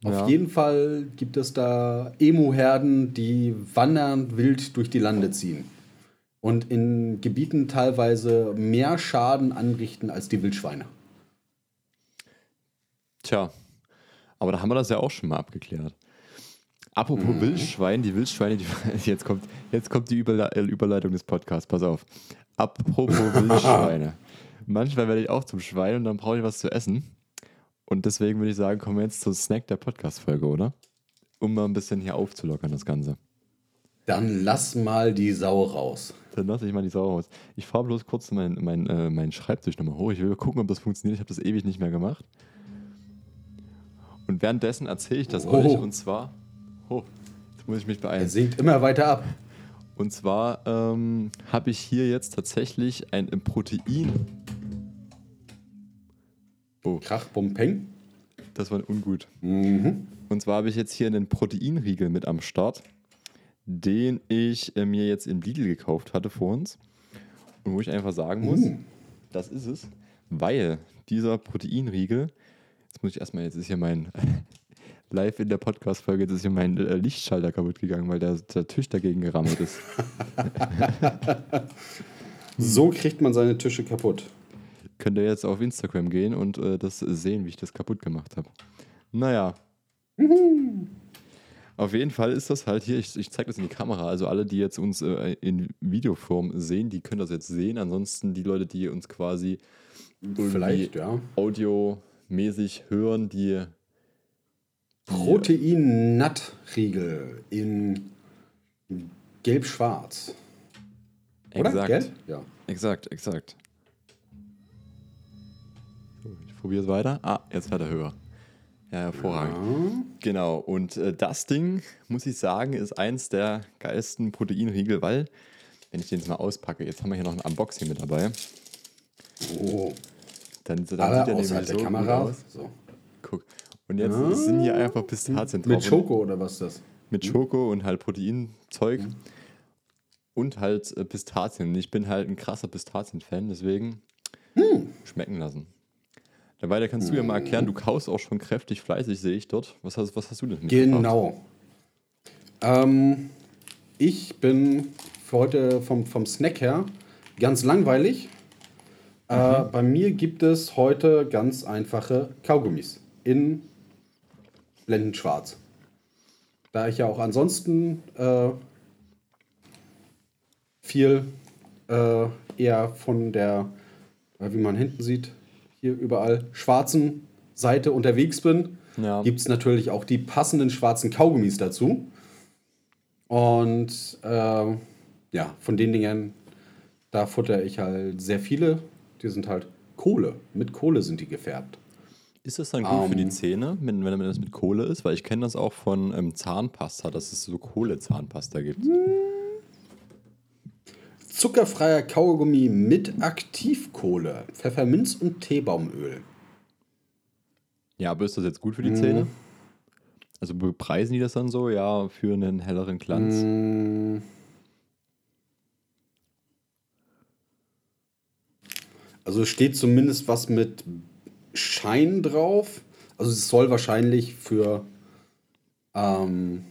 Auf Ja. jeden Fall gibt es da Emu-Herden, die wandernd wild durch die Lande ziehen. Und in Gebieten teilweise mehr Schaden anrichten als die Wildschweine. Tja, aber da haben wir das ja auch schon mal abgeklärt. Apropos Wildschwein, die Wildschweine, die, *laughs* jetzt, kommt, jetzt kommt die Überle Überleitung des Podcasts, pass auf. Apropos *laughs* Wildschweine. Manchmal werde ich auch zum Schwein und dann brauche ich was zu essen. Und deswegen würde ich sagen, kommen wir jetzt zum Snack der Podcast-Folge, oder? Um mal ein bisschen hier aufzulockern, das Ganze. Dann lass mal die Sau raus. Dann lasse ich mal die Sau raus. Ich fahre bloß kurz meinen mein, äh, meinen Schreibtisch nochmal hoch. Ich will gucken, ob das funktioniert. Ich habe das ewig nicht mehr gemacht. Und währenddessen erzähle ich das Oh. euch. Und zwar. Oh, jetzt muss ich mich Er beeilen. sinkt immer weiter ab. Und zwar ähm, habe ich hier jetzt tatsächlich ein Protein. Oh, Krach, bum, peng. das war ungut. Mhm. Und zwar habe ich jetzt hier einen Proteinriegel mit am Start, den ich äh, mir jetzt im Lidl gekauft hatte vor uns. Und wo ich einfach sagen muss, Mm. das ist es, weil dieser Proteinriegel, jetzt muss ich erstmal, jetzt ist hier mein, *laughs* live in der Podcast-Folge, jetzt ist hier mein äh, Lichtschalter kaputt gegangen, weil der, der Tisch dagegen gerammelt ist. *laughs* So kriegt man seine Tische kaputt. Könnt ihr jetzt auf Instagram gehen und äh, das sehen, wie ich das kaputt gemacht habe. Naja. Auf jeden Fall ist das halt hier, ich, ich zeige das in die Kamera, also alle, die jetzt uns äh, in Videoform sehen, die können das jetzt sehen. Ansonsten die Leute, die uns quasi Vielleicht, ja. audiomäßig hören, die Protein-Nut-Riegel in gelb-schwarz. Oder? Exakt. Gelb? Ja. Exakt, exakt. Probiere es weiter. Ah, jetzt hat er höher. Ja, hervorragend. Genau, und äh, das Ding, muss ich sagen, ist eins der geilsten Proteinriegel, weil, wenn ich den jetzt mal auspacke, jetzt haben wir hier noch ein Unboxing mit dabei, Oh. dann, dann Aber sieht er nämlich der so Kamera. gut aus. So. Guck. Und jetzt sind hier einfach Pistazien drauf. Mit Schoko oder was ist das? mit Schoko und halt Proteinzeug und halt äh, Pistazien. Ich bin halt ein krasser Pistazien-Fan, deswegen schmecken lassen. Dabei, da kannst du ja mal erklären, du kaust auch schon kräftig fleißig, sehe ich dort. Was hast, was hast du denn? Genau. Ähm, ich bin für heute vom, vom Snack her ganz langweilig. Äh, bei mir gibt es heute ganz einfache Kaugummis in blendend schwarz. Da ich ja auch ansonsten äh, viel äh, eher von der, äh, wie man hinten sieht, hier überall schwarzen Seite unterwegs bin, Ja. gibt es natürlich auch die passenden schwarzen Kaugummis dazu. Und äh, ja, von den Dingern, da futter ich halt sehr viele. Die sind halt Kohle. Mit Kohle sind die gefärbt. Ist das dann gut für die Ähm. Zähne, wenn, wenn das mit Kohle ist? Weil ich kenne das auch von ähm, Zahnpasta, dass es so Kohlezahnpasta gibt. Zuckerfreier Kaugummi mit Aktivkohle, Pfefferminz und Teebaumöl. Ja, aber ist das jetzt gut für die Zähne? Also bepreisen die das dann so, ja, für einen helleren Glanz? Mm. Also steht zumindest was mit Schein drauf. Also es soll wahrscheinlich für ähm,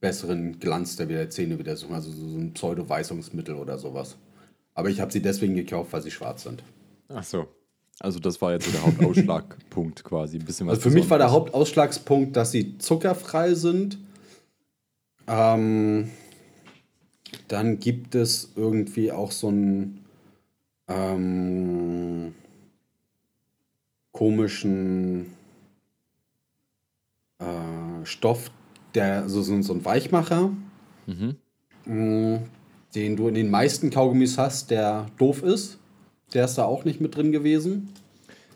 besseren Glanz der wieder Zähne wieder suchen. Also so ein Pseudo-Weißungsmittel oder sowas. Aber ich habe sie deswegen gekauft, weil sie schwarz sind. Ach so. Also das war jetzt so der Hauptausschlagpunkt *laughs* quasi. Ein bisschen was Also für mich war der. Hauptausschlagspunkt, dass sie zuckerfrei sind. Ähm, dann gibt es irgendwie auch so einen ähm, komischen äh, Stoff, der so, so, so ein Weichmacher, Mhm. mh, den du in den meisten Kaugummis hast, der doof ist. Der ist da auch nicht mit drin gewesen.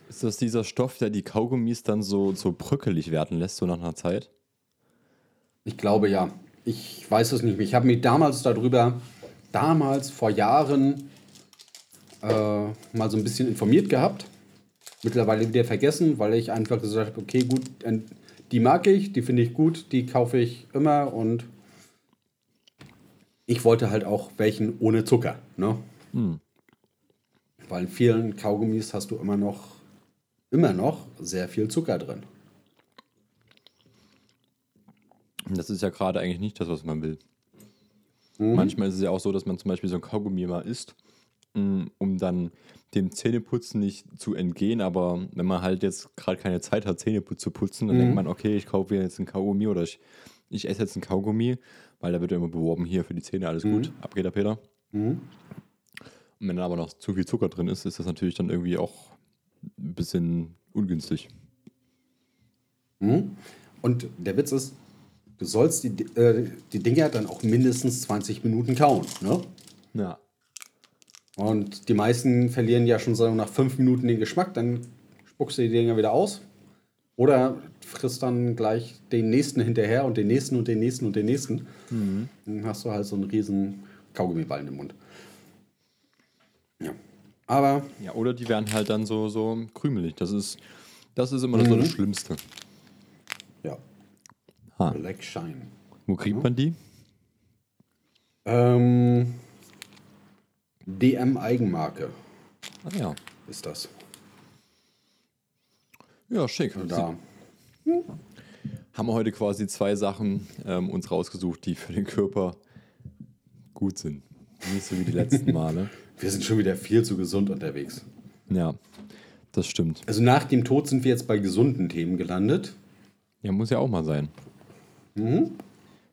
Ist das dieser Stoff, der die Kaugummis dann so, so bröckelig werden lässt, so nach einer Zeit? Ich glaube ja. Ich weiß es nicht mehr. Ich habe mich damals darüber, damals vor Jahren, äh, mal so ein bisschen informiert gehabt. Mittlerweile wieder vergessen, weil ich einfach gesagt habe, okay, gut, die mag ich, die finde ich gut, die kaufe ich immer und ich wollte halt auch welchen ohne Zucker. Ne? Hm. Weil in vielen Kaugummis hast du immer noch, immer noch sehr viel Zucker drin. Das ist ja gerade eigentlich nicht das, was man will. Manchmal ist es ja auch so, dass man zum Beispiel so ein Kaugummi mal isst, um dann dem Zähneputzen nicht zu entgehen. Aber wenn man halt jetzt gerade keine Zeit hat, Zähne zu putzen, dann denkt man, okay, ich kaufe mir jetzt ein Kaugummi oder ich, ich esse jetzt ein Kaugummi, weil da wird ja immer beworben, hier für die Zähne alles gut. Ab geht der Peter. Und wenn da aber noch zu viel Zucker drin ist, ist das natürlich dann irgendwie auch ein bisschen ungünstig. Mhm. Und der Witz ist, du sollst die, äh, die Dinger dann auch mindestens 20 Minuten kauen. Ne? Ja. Und die meisten verlieren ja schon so nach 5 Minuten den Geschmack, dann spuckst du die Dinger wieder aus. Oder frisst dann gleich den nächsten hinterher und den nächsten und den nächsten und den nächsten. Dann hast du halt so einen riesen Kaugummiballen im Mund. Ja. Aber Ja, oder die werden halt dann so, so krümelig. Das ist, das ist immer so das Schlimmste. ja, Ha. Black Shine. Wo kriegt man die? Ähm, DM Eigenmarke Ah ja. ist das. Ja, schick. Da. Haben wir heute quasi zwei Sachen ähm, uns rausgesucht, die für den Körper gut sind. Nicht so wie die letzten *laughs* Male. Wir sind schon wieder viel zu gesund unterwegs. Ja, das stimmt. Also nach dem Tod sind wir jetzt bei gesunden Themen gelandet. Ja, muss ja auch mal sein.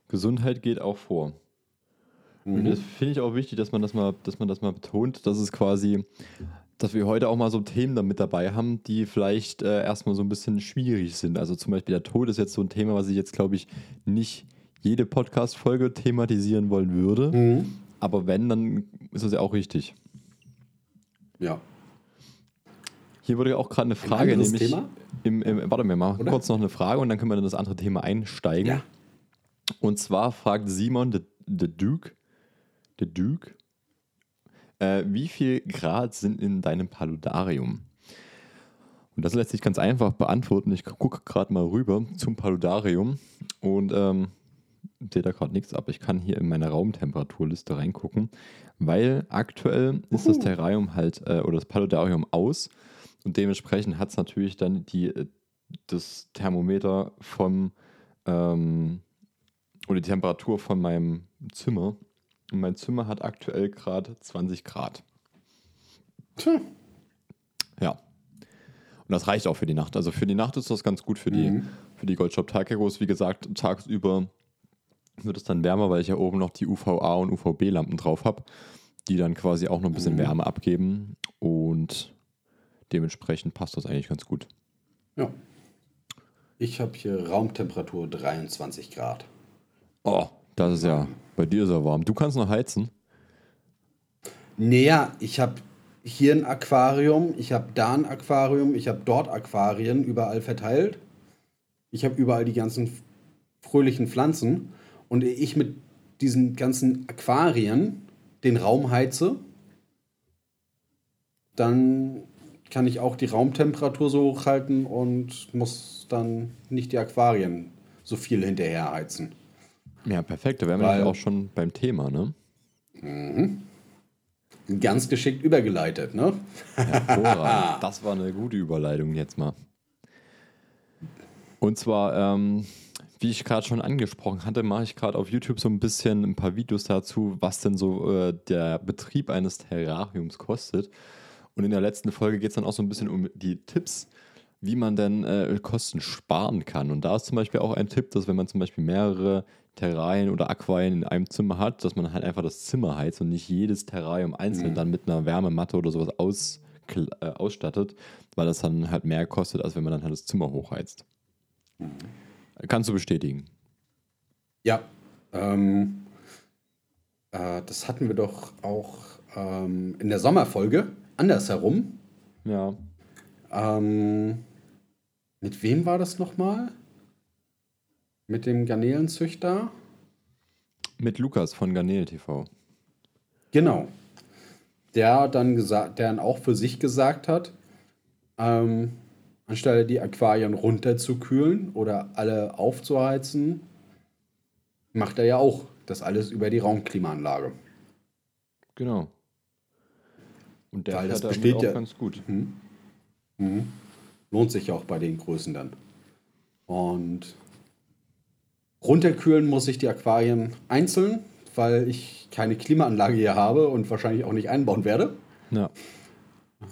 Gesundheit geht auch vor. Und das finde ich auch wichtig, dass man das mal, dass man das mal betont, dass es quasi dass wir heute auch mal so Themen damit dabei haben, die vielleicht äh, erstmal so ein bisschen schwierig sind. Also zum Beispiel der Tod ist jetzt so ein Thema, was ich jetzt, glaube ich, nicht jede Podcast-Folge thematisieren wollen würde. Mhm. Aber wenn, dann ist das ja auch richtig. Ja. Hier wurde ja auch gerade eine Frage, anderes nämlich. Thema? Im, im, warte, wir machen Oder? kurz noch eine Frage und dann können wir in das andere Thema einsteigen. Ja. Und zwar fragt Simon the, the Duke, the Duke, äh, wie viel Grad sind in deinem Paludarium? Und das lässt sich ganz einfach beantworten. Ich gucke gerade mal rüber zum Paludarium und ähm, sehe da gerade nichts, aber ich kann hier in meine Raumtemperaturliste reingucken, weil aktuell ist das Terrarium halt äh, oder das Paludarium aus und dementsprechend hat es natürlich dann die, äh, das Thermometer vom ähm, oder die Temperatur von meinem Zimmer. Und mein Zimmer hat aktuell gerade 20 Grad. Tja. Ja. Und das reicht auch für die Nacht. Also für die Nacht ist das ganz gut für die, Mhm. für die Goldshop Takeros. Wie gesagt, tagsüber wird es dann wärmer, weil ich ja oben noch die UVA und UVB-Lampen drauf habe, die dann quasi auch noch ein bisschen Mhm. Wärme abgeben. Und dementsprechend passt das eigentlich ganz gut. Ja. Ich habe hier Raumtemperatur 23 Grad. Oh, das ist ja, bei dir ist er warm. Du kannst noch heizen. Naja, ich habe hier ein Aquarium, ich habe da ein Aquarium, ich habe dort Aquarien überall verteilt. Ich habe überall die ganzen fröhlichen Pflanzen. Und ich mit diesen ganzen Aquarien den Raum heize, dann kann ich auch die Raumtemperatur so hochhalten und muss dann nicht die Aquarien so viel hinterher heizen. Ja, perfekt. Da wären wir auch schon beim Thema, ne? Ganz geschickt übergeleitet, ne? Hervorragend. *laughs* das war eine gute Überleitung jetzt mal. Und zwar, ähm, wie ich gerade schon angesprochen hatte, mache ich gerade auf YouTube so ein bisschen ein paar Videos dazu, was denn so äh, der Betrieb eines Terrariums kostet. Und in der letzten Folge geht es dann auch so ein bisschen um die Tipps, wie man denn äh, Kosten sparen kann. Und da ist zum Beispiel auch ein Tipp, dass wenn man zum Beispiel mehrere Terrarien oder Aquarien in einem Zimmer hat, dass man halt einfach das Zimmer heizt und nicht jedes Terrarium einzeln dann mit einer Wärmematte oder sowas aus, äh, ausstattet, weil das dann halt mehr kostet, als wenn man dann halt das Zimmer hochheizt. Kannst du bestätigen? Ja, ähm, äh, das hatten wir doch auch ähm, in der Sommerfolge andersherum. Ja. Ähm, mit wem war das nochmal? Mit dem Garnelenzüchter? Mit Lukas von Garnele TV. Genau. Der dann gesagt, der dann auch für sich gesagt hat, ähm, anstelle die Aquarien runterzukühlen oder alle aufzuheizen, macht er ja auch das alles über die Raumklimaanlage. Genau. Und der Weil das besteht auch ja- ganz gut. Lohnt sich ja auch bei den Größen dann. Und runterkühlen muss ich die Aquarien einzeln, weil ich keine Klimaanlage hier habe und wahrscheinlich auch nicht einbauen werde. Ja.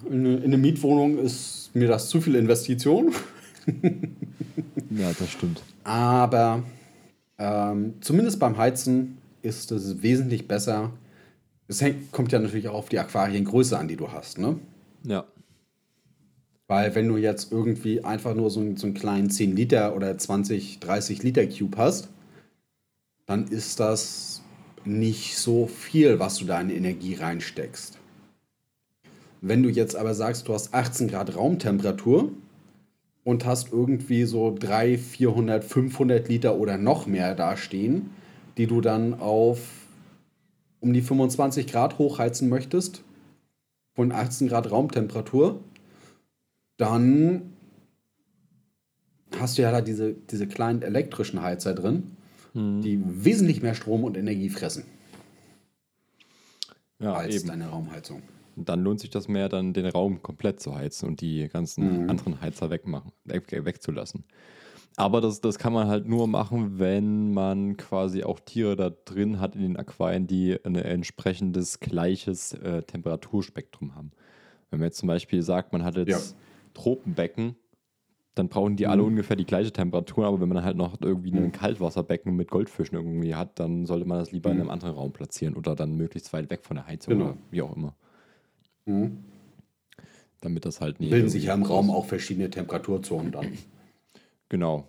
In, eine- in eine Mietwohnung ist mir das zu viel Investition. ja, das stimmt. Aber ähm, zumindest beim Heizen ist es wesentlich besser. Es hängt, kommt ja natürlich auch auf die Aquariengröße an, die du hast. Ne? Ja. Weil wenn du jetzt irgendwie einfach nur so, einen- so einen kleinen 10 Liter oder 20, 30 Liter Cube hast, dann ist das nicht so viel, was du da in Energie reinsteckst. Wenn du jetzt aber sagst, du hast 18 Grad Raumtemperatur und hast irgendwie so 300, 400, 500 Liter oder noch mehr da stehen, die du dann auf um die 25 Grad hochheizen möchtest, von 18 Grad Raumtemperatur, dann hast du ja da diese, diese kleinen elektrischen Heizer drin, die wesentlich mehr Strom und Energie fressen Ja, als eben. deine Raumheizung. Und dann lohnt sich das mehr, dann den Raum komplett zu heizen und die ganzen Mhm. anderen Heizer wegmachen, weg, wegzulassen. Aber das, das kann man halt nur machen, wenn man quasi auch Tiere da drin hat in den Aquarien, die ein entsprechendes gleiches äh, Temperaturspektrum haben. Wenn man jetzt zum Beispiel sagt, man hat jetzt Ja. Tropenbecken, dann brauchen die Mhm. alle ungefähr die gleiche Temperatur, aber wenn man halt noch irgendwie ein Kaltwasserbecken mit Goldfischen irgendwie hat, dann sollte man das lieber in einem anderen Raum platzieren oder dann möglichst weit weg von der Heizung Mhm. Genau. oder wie auch immer. Mhm. damit das halt nicht. Bilden sich ja im Raum auch verschiedene Temperaturzonen dann. *clears throat* Genau.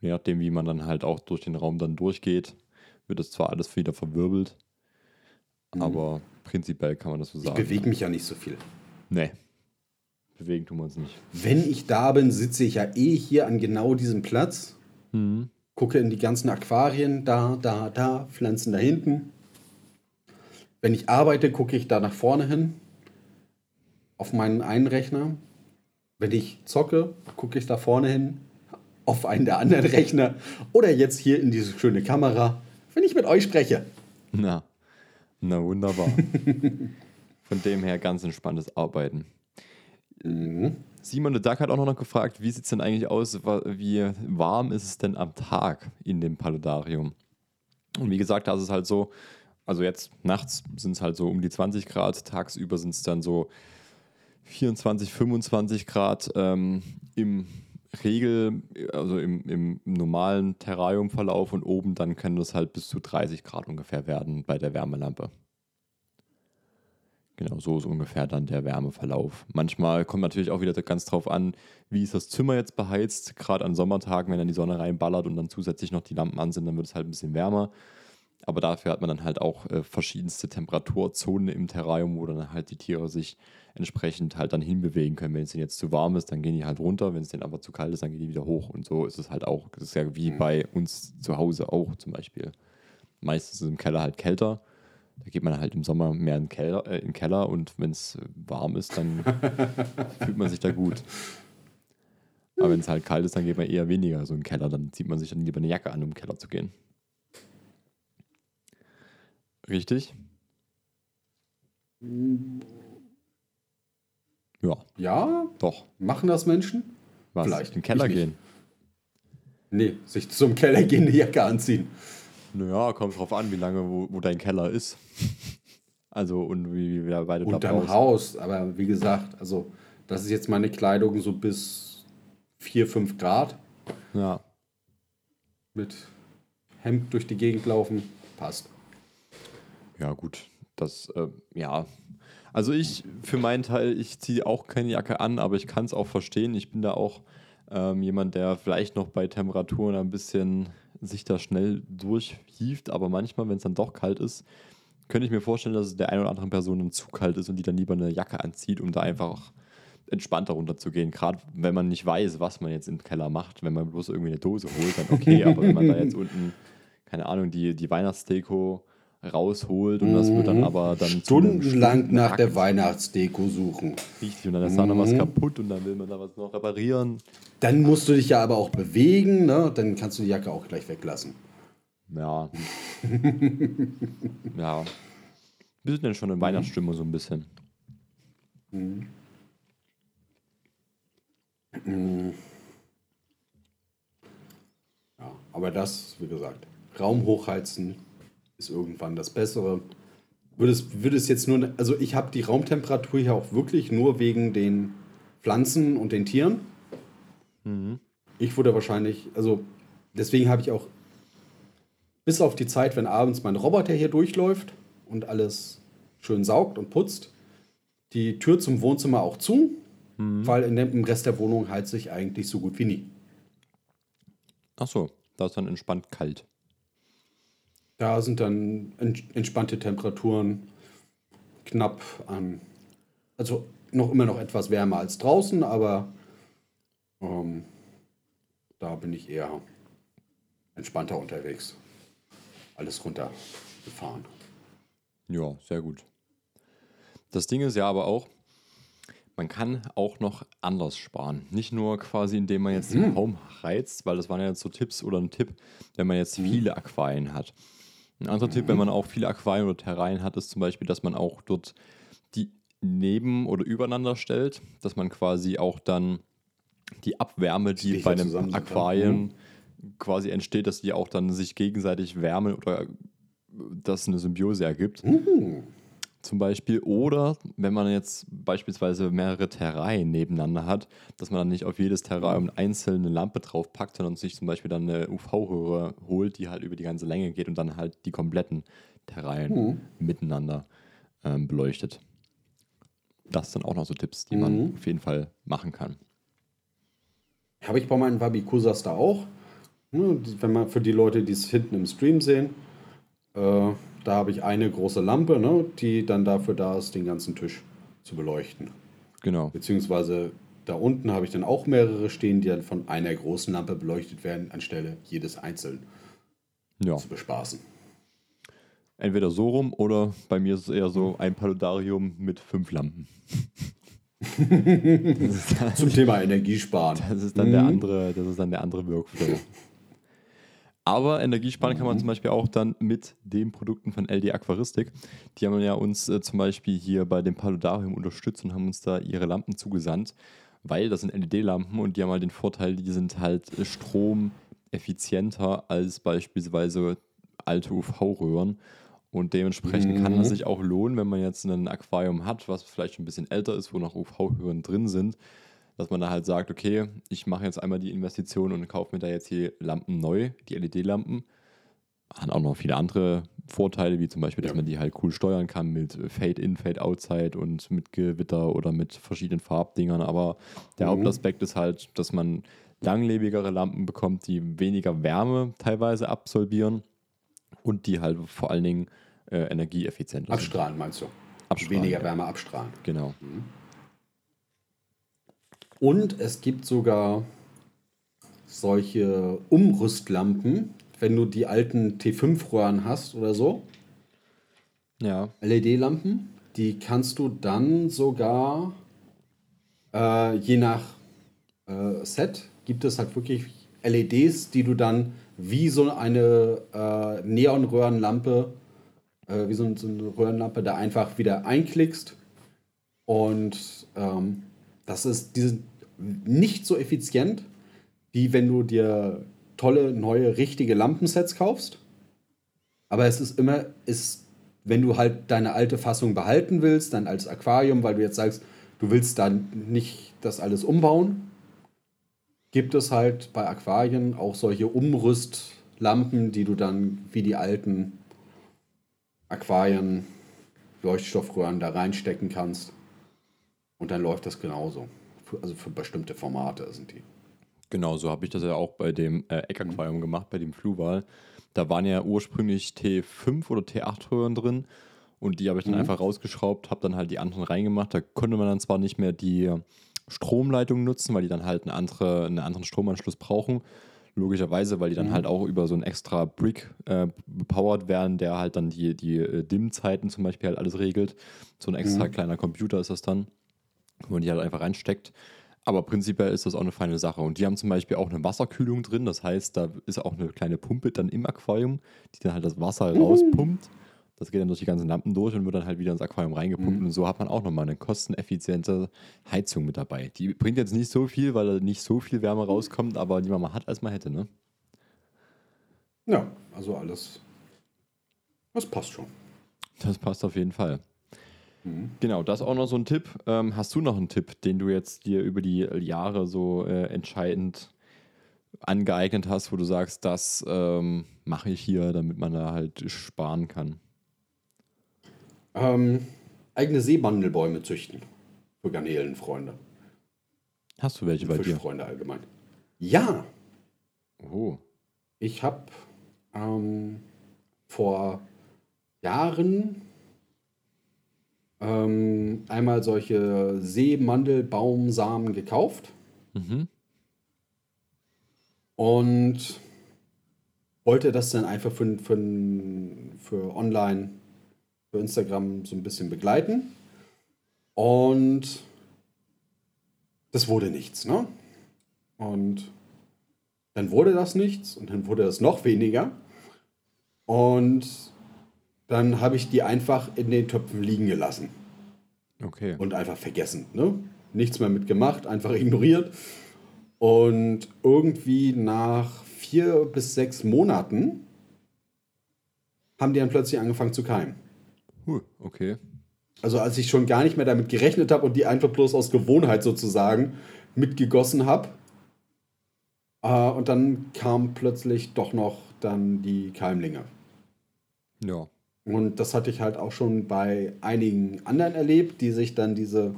Je nachdem, wie man dann halt auch durch den Raum dann durchgeht, wird das zwar alles wieder verwirbelt, aber prinzipiell kann man das so Ich sagen. bewege mich ja nicht so viel. Nee. Bewegen tun wir uns nicht. Wenn ich da bin, sitze ich ja eh hier an genau diesem Platz, gucke in die ganzen Aquarien, da, da, da, Pflanzen da hinten. Wenn ich arbeite, gucke ich da nach vorne hin, auf meinen einen Rechner. Wenn ich zocke, gucke ich da vorne hin, auf einen der anderen *laughs* Rechner. Oder jetzt hier in diese schöne Kamera, wenn ich mit euch spreche. Na, na wunderbar. *laughs* Von dem her ganz entspanntes Arbeiten. Simon de Duck hat auch noch gefragt, wie sieht es denn eigentlich aus, wie warm ist es denn am Tag in dem Paludarium? Und wie gesagt, da ist es halt so, also jetzt nachts sind es halt so um die 20 Grad, tagsüber sind es dann so 24, 25 Grad ähm, im Regel, also im, im normalen Terrariumverlauf und oben dann können das halt bis zu 30 Grad ungefähr werden bei der Wärmelampe. Genau, so ist ungefähr dann der Wärmeverlauf. Manchmal kommt natürlich auch wieder ganz drauf an, wie ist das Zimmer jetzt beheizt. Gerade an Sommertagen, wenn dann die Sonne reinballert und dann zusätzlich noch die Lampen an sind, dann wird es halt ein bisschen wärmer. Aber dafür hat man dann halt auch äh, verschiedenste Temperaturzonen im Terrarium, wo dann halt die Tiere sich entsprechend halt dann hinbewegen können. Wenn es denen jetzt zu warm ist, dann gehen die halt runter. Wenn es denen aber zu kalt ist, dann gehen die wieder hoch. Und so ist es halt auch. Das ist ja wie bei uns zu Hause auch zum Beispiel. Meistens ist es im Keller halt kälter. Da geht man halt im Sommer mehr in den Keller, äh, in den Keller und wenn es warm ist, dann *laughs* fühlt man sich da gut. Aber wenn es halt kalt ist, dann geht man eher weniger so in den Keller. Dann zieht man sich dann lieber eine Jacke an, um in den Keller zu gehen. Richtig? Ja, Ja, doch. machen das Menschen? Was? Vielleicht. In den Keller Ich nicht. gehen. Nee, sich zum Keller gehen, eine Jacke anziehen. Naja, kommt drauf an, wie lange, wo, wo dein Keller ist. *laughs* Also und wie, da Unterm brauchst. Haus, aber wie gesagt, also das ist jetzt meine Kleidung so bis 4, 5 Grad Ja. mit Hemd durch die Gegend laufen. Passt. Ja, gut. Das, äh, ja. Also ich, für meinen Teil, ich ziehe auch keine Jacke an, aber ich kann es auch verstehen. Ich bin da auch ähm, jemand, der vielleicht noch bei Temperaturen ein bisschen sich da schnell durchhieft, aber manchmal, wenn es dann doch kalt ist, könnte ich mir vorstellen, dass es der einen oder anderen Person dann zu kalt ist und die dann lieber eine Jacke anzieht, um da einfach entspannter runterzugehen. Gerade wenn man nicht weiß, was man jetzt im Keller macht. Wenn man bloß irgendwie eine Dose holt, dann okay, aber wenn man da jetzt *laughs* unten, keine Ahnung, die, die Weihnachtsdeko rausholt und das wird dann aber dann Stundenlang nach der Takt Weihnachtsdeko suchen. Richtig, und dann ist da noch was kaputt und dann will man da was noch reparieren. Dann musst du dich ja aber auch bewegen, ne? dann kannst du die Jacke auch gleich weglassen. Ja. *laughs* ja. Wir sind dann schon in Weihnachtsstimmung so ein bisschen. Ja, aber das, wie gesagt, Raum hochheizen ist irgendwann das Bessere. Würde es, würde es jetzt nur, also ich habe die Raumtemperatur hier auch wirklich nur wegen den Pflanzen und den Tieren. Ich würde wahrscheinlich, also deswegen habe ich auch bis auf die Zeit, wenn abends mein Roboter hier durchläuft und alles schön saugt und putzt, die Tür zum Wohnzimmer auch zu, weil in dem, im Rest der Wohnung heizt sich eigentlich so gut wie nie. Ach so, da ist dann entspannt kalt. Da sind dann ent- entspannte Temperaturen knapp an, also noch immer noch etwas wärmer als draußen, aber ähm, da bin ich eher entspannter unterwegs. Alles runtergefahren. Ja, sehr gut. Das Ding ist ja aber auch, man kann auch noch anders sparen. Nicht nur quasi, indem man jetzt den Raum heizt, weil das waren ja jetzt so Tipps oder ein Tipp, wenn man jetzt viele Aquarien hat. Ein anderer Tipp, wenn man auch viele Aquarien oder Terrarien hat, ist zum Beispiel, dass man auch dort die neben oder übereinander stellt, dass man quasi auch dann die Abwärme, die bei einem dann. Aquarien quasi entsteht, dass die auch dann sich gegenseitig wärmen oder dass eine Symbiose ergibt. Zum Beispiel. Oder wenn man jetzt beispielsweise mehrere Terrarien nebeneinander hat, dass man dann nicht auf jedes Terrarium einzeln eine Lampe draufpackt, sondern sich zum Beispiel dann eine UV-Röhre holt, die halt über die ganze Länge geht und dann halt die kompletten Terrarien miteinander ähm, beleuchtet. das sind auch noch so Tipps, die man Mhm. auf jeden Fall machen kann. Habe ich bei meinen Wabikusas da auch. Die- Wenn man für die Leute, die es hinten im Stream sehen, äh, da habe ich eine große Lampe, ne, die dann dafür da ist, den ganzen Tisch zu beleuchten. Genau. Beziehungsweise da unten habe ich dann auch mehrere stehen, die dann von einer großen Lampe beleuchtet werden, anstelle jedes einzeln Ja. zu bespaßen. Entweder so rum oder bei mir ist es eher so ein Paludarium mit fünf Lampen. *laughs* Zum Thema Energiesparen. das ist dann der andere, das ist dann der andere Workflow. *laughs* Aber Energiesparen kann man zum Beispiel auch dann mit den Produkten von LD Aquaristik. Die haben ja uns äh, zum Beispiel hier bei dem Paludarium unterstützt und haben uns da ihre Lampen zugesandt, weil das sind LED-Lampen und die haben halt den Vorteil, die sind halt äh, stromeffizienter als beispielsweise alte UV-Röhren. Und dementsprechend kann es sich auch lohnen, wenn man jetzt ein Aquarium hat, was vielleicht ein bisschen älter ist, wo noch UV-Röhren drin sind, dass man da halt sagt, okay, ich mache jetzt einmal die Investition und kaufe mir da jetzt die Lampen neu, die LED-Lampen. Hat auch noch viele andere Vorteile, wie zum Beispiel, dass Ja. man die halt cool steuern kann mit Fade-In, Fade-Outside und mit Gewitter oder mit verschiedenen Farbdingern. Aber der Mhm. Hauptaspekt ist halt, dass man langlebigere Lampen bekommt, die weniger Wärme teilweise absorbieren und die halt vor allen Dingen äh, energieeffizienter sind. Abstrahlen meinst du? Abstrahlen, Weniger ja. Wärme abstrahlen. Genau. Und es gibt sogar solche Umrüstlampen, wenn du die alten T5-Röhren hast oder so, Ja. LED-Lampen, die kannst du dann sogar, äh, je nach äh, Set, gibt es halt wirklich LEDs, die du dann wie so eine äh, Neonröhrenlampe, äh, wie so, ein- so eine Röhrenlampe da einfach wieder einklickst. Und ähm, das ist, die sind nicht so effizient, wie wenn du dir tolle, neue, richtige Lampensets kaufst. Aber es ist immer, ist, wenn du halt deine alte Fassung behalten willst, dann als Aquarium, weil du jetzt sagst, du willst dann nicht das alles umbauen, gibt es halt bei Aquarien auch solche Umrüstlampen, die du dann wie die alten Aquarien, Leuchtstoffröhren da reinstecken kannst. Und dann läuft das genauso. Also für bestimmte Formate sind die. Genau, so habe ich das ja auch bei dem äh, Eckaquarium gemacht, bei dem Fluval. Da waren ja ursprünglich T5 oder T8 Röhren drin und die habe ich dann Mhm. einfach rausgeschraubt, habe dann halt die anderen reingemacht. Da konnte man dann zwar nicht mehr die Stromleitung nutzen, weil die dann halt eine andere, einen anderen Stromanschluss brauchen. Logischerweise, weil die dann Mhm. halt auch über so einen extra Brick äh, bepowert werden, der halt dann die, die äh, Dimmzeiten zum Beispiel halt alles regelt. So ein extra Mhm. kleiner Computer ist das dann, wo man die halt einfach reinsteckt. Aber prinzipiell ist das auch eine feine Sache. Und die haben zum Beispiel auch eine Wasserkühlung drin. Das heißt, da ist auch eine kleine Pumpe dann im Aquarium, die dann halt das Wasser rauspumpt. Das geht dann durch die ganzen Lampen durch und wird dann halt wieder ins Aquarium reingepumpt. Und so hat man auch nochmal eine kosteneffiziente Heizung mit dabei. Die bringt jetzt nicht so viel, weil da nicht so viel Wärme rauskommt, aber die man mal hat, als man hätte, ne? Ja, also alles. Das passt schon. Das passt auf jeden Fall. Genau, das ist auch noch so ein Tipp. Ähm, hast du noch einen Tipp, den du jetzt dir über die Jahre so äh, entscheidend angeeignet hast, wo du sagst, das ähm, mache ich hier, damit man da halt sparen kann? Ähm, eigene Seemandelbäume züchten. Für Garnelenfreunde. Hast du welche bei dir? Fischfreunde allgemein. Ja, Oh, ich habe ähm, vor Jahren ähm, einmal solche Seemandelbaumsamen gekauft mhm. und wollte das dann einfach für, für, für online, für Instagram so ein bisschen begleiten. Und das wurde nichts, ne? Und dann wurde das nichts und dann wurde das noch weniger. Und dann habe ich die einfach in den Töpfen liegen gelassen okay. und einfach vergessen. Ne? Nichts mehr mitgemacht, einfach *laughs* ignoriert. Und irgendwie nach vier bis sechs Monaten haben die dann plötzlich angefangen zu keimen. Huh, okay. Also als ich schon gar nicht mehr damit gerechnet habe und die einfach bloß aus Gewohnheit sozusagen mitgegossen habe. Äh, und dann kam plötzlich doch noch dann die Keimlinge. Ja. Und das hatte ich halt auch schon bei einigen anderen erlebt, die sich dann diese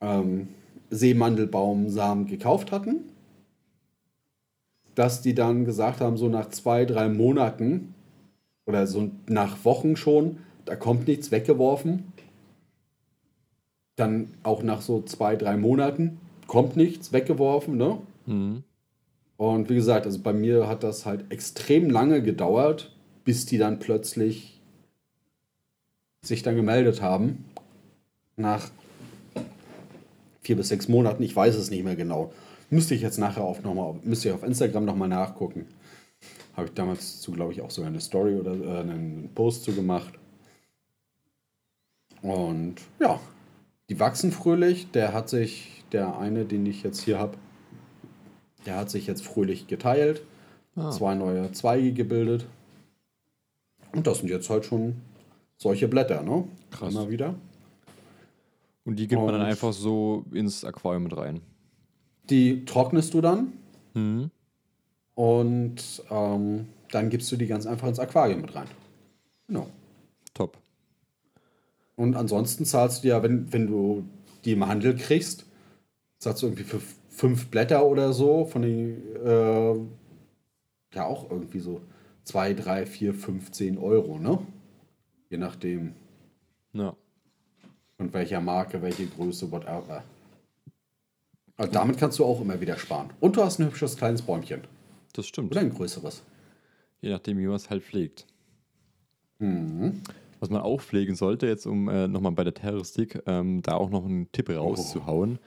ähm, Seemandelbaumsamen gekauft hatten. Dass die dann gesagt haben, so nach zwei, drei Monaten oder so nach Wochen schon, da kommt nichts weggeworfen. Dann auch nach so zwei, drei Monaten kommt nichts weggeworfen, ne? Mhm. Und wie gesagt, also bei mir hat das halt extrem lange gedauert, bis die dann plötzlich sich dann gemeldet haben. Nach vier bis sechs Monaten, ich weiß es nicht mehr genau. Müsste ich jetzt nachher auch nochmal, müsste ich auf Instagram nochmal nachgucken. Habe ich damals zu, glaube ich, auch sogar eine Story oder äh, einen Post zu gemacht. Und ja, die wachsen fröhlich. Der hat sich, der eine, den ich jetzt hier habe, der hat sich jetzt fröhlich geteilt. Ah. Zwei neue Zweige gebildet. Und das sind jetzt halt schon solche Blätter, ne? Krass. Immer wieder. Und die gibt man dann Und- einfach so ins Aquarium mit rein. Die trocknest du dann Mhm. und ähm, dann gibst du die ganz einfach ins Aquarium mit rein. Genau. Top. Und ansonsten zahlst du ja, wenn, wenn du die im Handel kriegst, zahlst du irgendwie für fünf Blätter oder so von den, äh, ja auch irgendwie so 2, 3, 4, 15 Euro, ne? Je nachdem, Ja. von welcher Marke, welche Größe, whatever. Aber damit kannst du auch immer wieder sparen. Und du hast ein hübsches kleines Bäumchen. Das stimmt. Oder ein größeres. Je nachdem, wie man es halt pflegt. Mhm. Was man auch pflegen sollte, jetzt um äh, nochmal bei der Terroristik, ähm, da auch noch einen Tipp rauszuhauen.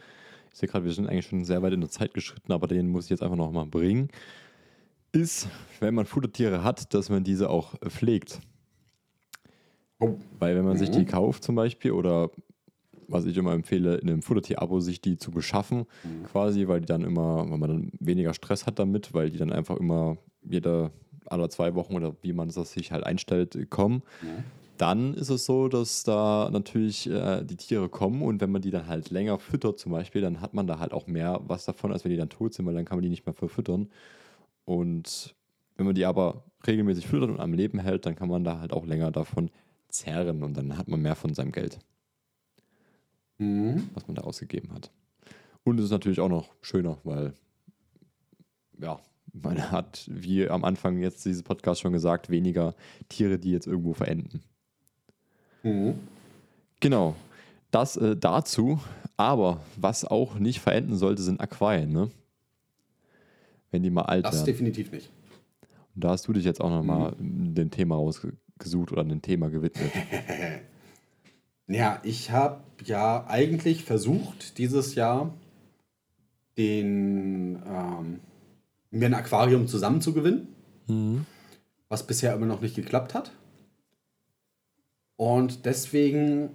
Ich sehe gerade, wir sind eigentlich schon sehr weit in der Zeit geschritten, aber den muss ich jetzt einfach nochmal bringen. Ist, wenn man Futtertiere hat, dass man diese auch pflegt. Oh. Weil wenn man sich Mhm. die kauft zum Beispiel oder was ich immer empfehle, in einem Futtertier-Abo sich die zu beschaffen, quasi, weil die dann immer, weil man dann weniger Stress hat damit, weil die dann einfach immer jede alle zwei Wochen oder wie man das sich halt einstellt, kommen. Dann ist es so, dass da natürlich äh, die Tiere kommen und wenn man die dann halt länger füttert zum Beispiel, dann hat man da halt auch mehr was davon, als wenn die dann tot sind, weil dann kann man die nicht mehr verfüttern. Und wenn man die aber regelmäßig füttert und am Leben hält, dann kann man da halt auch länger davon zerren und dann hat man mehr von seinem Geld, Mhm. was man da ausgegeben hat. Und es ist natürlich auch noch schöner, weil ja, man *laughs* hat, wie am Anfang jetzt dieses Podcast schon gesagt, weniger Tiere, die jetzt irgendwo verenden. Mhm. Genau, das äh, dazu. Aber was auch nicht verenden sollte, sind Aquarien, ne? Wenn die mal alt Das werden. definitiv nicht. Und da hast du dich jetzt auch nochmal den Thema rausgesucht oder dem Thema gewidmet. *laughs* Ja, ich habe ja eigentlich versucht, dieses Jahr den, ähm, mir ein Aquarium zusammenzugewinnen, Mhm. was bisher immer noch nicht geklappt hat. Und deswegen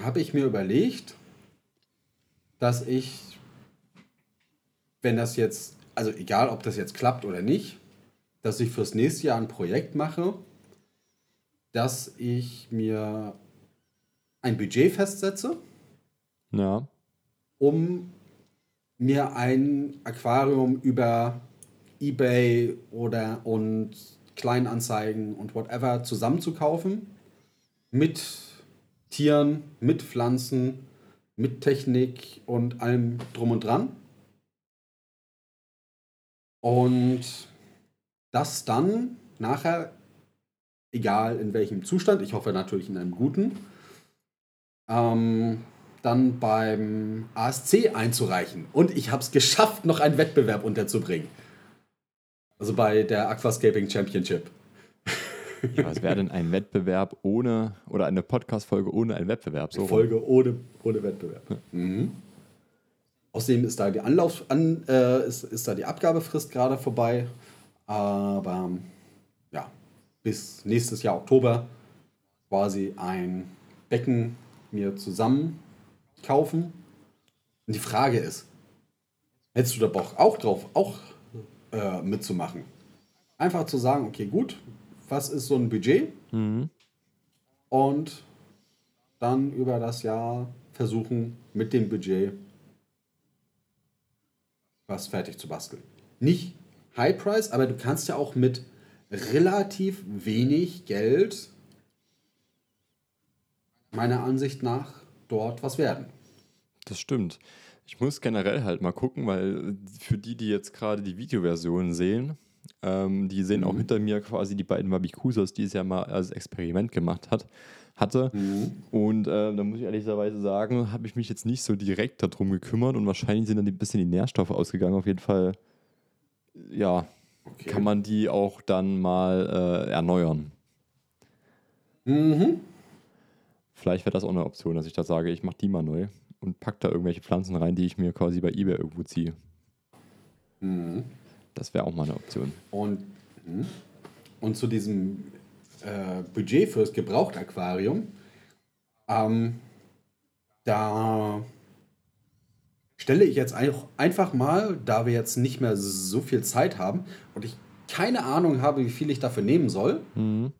habe ich mir überlegt, dass ich, wenn das jetzt, also egal ob das jetzt klappt oder nicht, dass ich fürs nächste Jahr ein Projekt mache, dass ich mir ein Budget festsetze, Ja. um mir ein Aquarium über eBay oder und Kleinanzeigen und whatever zusammenzukaufen. Mit Tieren, mit Pflanzen, mit Technik und allem drum und dran. Und das dann nachher, egal in welchem Zustand, ich hoffe natürlich in einem guten, ähm, dann beim ASC einzureichen. Und ich habe es geschafft, noch einen Wettbewerb unterzubringen. Also bei der Aquascaping Championship. ja was wäre denn ein Wettbewerb ohne, oder eine Podcast-Folge ohne einen Wettbewerb? So. Folge ohne, ohne Wettbewerb. Mhm. Außerdem ist da die Anlauf an, äh, ist, ist da die Abgabefrist gerade vorbei. Aber bis nächstes Jahr Oktober quasi ein Becken mir zusammen kaufen. Und die Frage ist, hättest du da Bock auch drauf, auch äh, mitzumachen? Einfach zu sagen, okay, gut, was ist so ein Budget? Mhm. Und dann über das Jahr versuchen, mit dem Budget was fertig zu basteln. Nicht High Price, aber du kannst ja auch mit relativ wenig Geld meiner Ansicht nach dort was werden. Das stimmt. Ich muss generell halt mal gucken, weil für die, die jetzt gerade die Videoversion sehen, ähm, die sehen auch Mhm. hinter mir quasi die beiden Wabikusas, die es ja mal als Experiment gemacht hat, hatte. Und äh, da muss ich ehrlicherweise sagen, habe ich mich jetzt nicht so direkt darum gekümmert und wahrscheinlich sind dann ein bisschen die Nährstoffe ausgegangen. Auf jeden Fall, ja, Okay. kann man die auch dann mal äh, erneuern. Mhm. Vielleicht wäre das auch eine Option, dass ich da sage, ich mache die mal neu und pack da irgendwelche Pflanzen rein, die ich mir quasi bei eBay irgendwo ziehe. Mhm. Das wäre auch mal eine Option. Und, mhm. und zu diesem äh, Budget fürs Gebrauchtaquarium, ähm, da stelle ich jetzt auch einfach mal, da wir jetzt nicht mehr so viel Zeit haben und ich keine Ahnung habe, wie viel ich dafür nehmen soll, Mhm.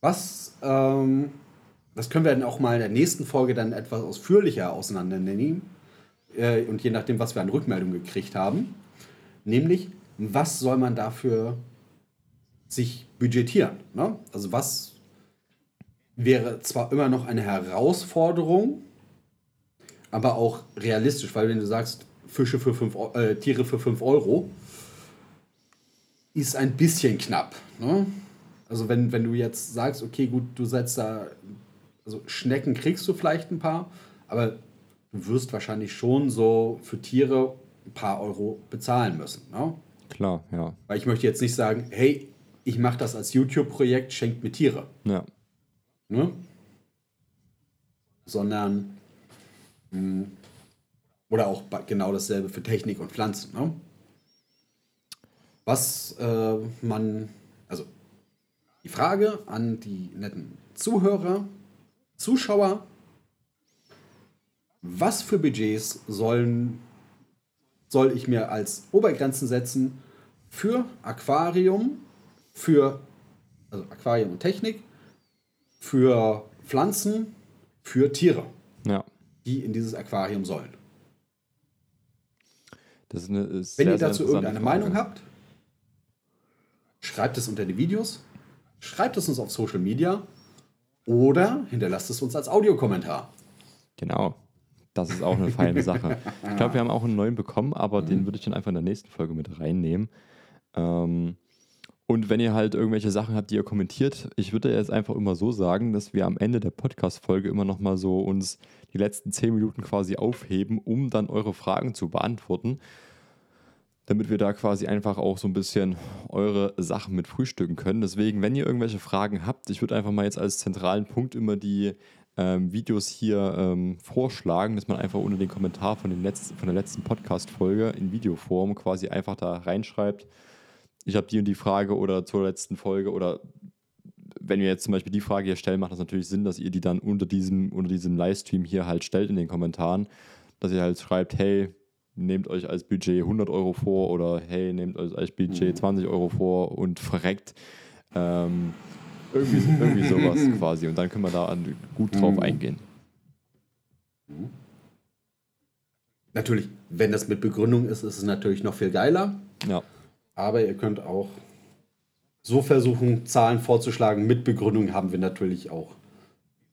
was, ähm, das können wir dann auch mal in der nächsten Folge dann etwas ausführlicher auseinandernehmen. Äh, und je nachdem, was wir an Rückmeldung gekriegt haben. Nämlich, was soll man dafür sich budgetieren? Ne? Also was wäre zwar immer noch eine Herausforderung, aber auch realistisch, weil wenn du sagst, Fische für fünf, Eu- äh, Tiere für 5 Euro, ist ein bisschen knapp. Ne? Also wenn, wenn du jetzt sagst, okay, gut, du setzt da, also Schnecken kriegst du vielleicht ein paar, aber du wirst wahrscheinlich schon so für Tiere ein paar Euro bezahlen müssen. Ne? Klar, ja. Weil ich möchte jetzt nicht sagen, hey, ich mache das als YouTube-Projekt, schenkt mir Tiere. Ja. Ne? Sondern, oder auch genau dasselbe für Technik und Pflanzen. Ne? Was äh, man, also die Frage an die netten Zuhörer, Zuschauer, was für Budgets sollen, soll ich mir als Obergrenzen setzen für Aquarium, für also Aquarium und Technik, für Pflanzen, für Tiere. Die in dieses Aquarium sollen. Das ist eine ist Wenn sehr, ihr dazu irgendeine Frage. Meinung habt, schreibt es unter die Videos, schreibt es uns auf Social Media oder hinterlasst es uns als Audiokommentar. Genau. Das ist auch eine feine Sache. Ich *laughs* glaube, wir haben auch einen neuen bekommen, aber den würde ich dann einfach in der nächsten Folge mit reinnehmen. Ähm, und wenn ihr halt irgendwelche Sachen habt, die ihr kommentiert, ich würde jetzt einfach immer so sagen, dass wir am Ende der Podcast-Folge immer nochmal so uns die letzten zehn Minuten quasi aufheben, um dann eure Fragen zu beantworten. Damit wir da quasi einfach auch so ein bisschen eure Sachen mit frühstücken können. Deswegen, wenn ihr irgendwelche Fragen habt, ich würde einfach mal jetzt als zentralen Punkt immer die ähm, Videos hier ähm, vorschlagen, dass man einfach unter den Kommentar von, den letzten, von der letzten Podcast-Folge in Videoform quasi einfach da reinschreibt, ich habe die und die Frage oder zur letzten Folge oder wenn wir jetzt zum Beispiel die Frage hier stellen, macht das natürlich Sinn, dass ihr die dann unter diesem, unter diesem Livestream hier halt stellt in den Kommentaren, dass ihr halt schreibt, hey, nehmt euch als Budget 100 Euro vor oder hey, nehmt euch als Budget 20 Euro vor und verreckt. Ähm, irgendwie, *laughs* irgendwie sowas quasi. Und dann können wir da an, gut drauf eingehen. Natürlich, wenn das mit Begründung ist, ist es natürlich noch viel geiler. Ja, Aber ihr könnt auch so versuchen, Zahlen vorzuschlagen. Mit Begründung haben wir natürlich auch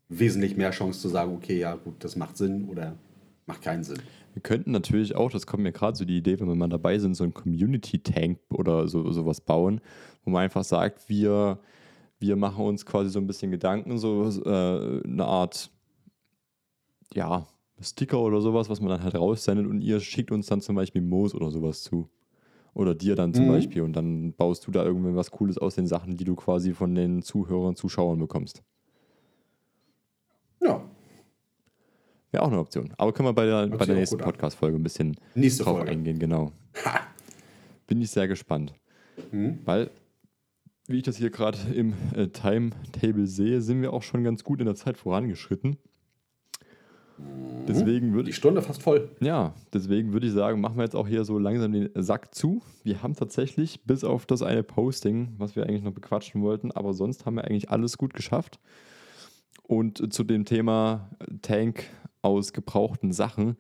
wesentlich mehr Chance zu sagen, okay, ja gut, das macht Sinn oder macht keinen Sinn. wir könnten natürlich auch, das kommt mir gerade so die Idee, wenn wir mal dabei sind, so einen Community-Tank oder so, sowas bauen, wo man einfach sagt, wir, wir machen uns quasi so ein bisschen Gedanken, so äh, eine Art, ja, Sticker oder sowas, was man dann halt raussendet und ihr schickt uns dann zum Beispiel Moos oder sowas zu. Oder dir dann zum Mhm. Beispiel und dann baust du da irgendwie was Cooles aus den Sachen, die du quasi von den Zuhörern, Zuschauern bekommst. Ja, Wäre auch eine Option. Aber können wir bei der, Hört bei der nächsten. Podcast-Folge ein bisschen nächste drauf Folge. eingehen, genau. Bin ich sehr gespannt. Mhm. Weil, wie ich das hier gerade im äh, Timetable sehe, sind wir auch schon ganz gut in der Zeit vorangeschritten. Deswegen würde Die Stunde fast voll. ja, deswegen würde ich sagen, machen wir jetzt auch hier so langsam den Sack zu. Wir haben tatsächlich, bis auf das eine Posting, was wir eigentlich noch bequatschen wollten, aber sonst haben wir eigentlich alles gut geschafft. Und zu dem Thema Tank aus gebrauchten Sachen,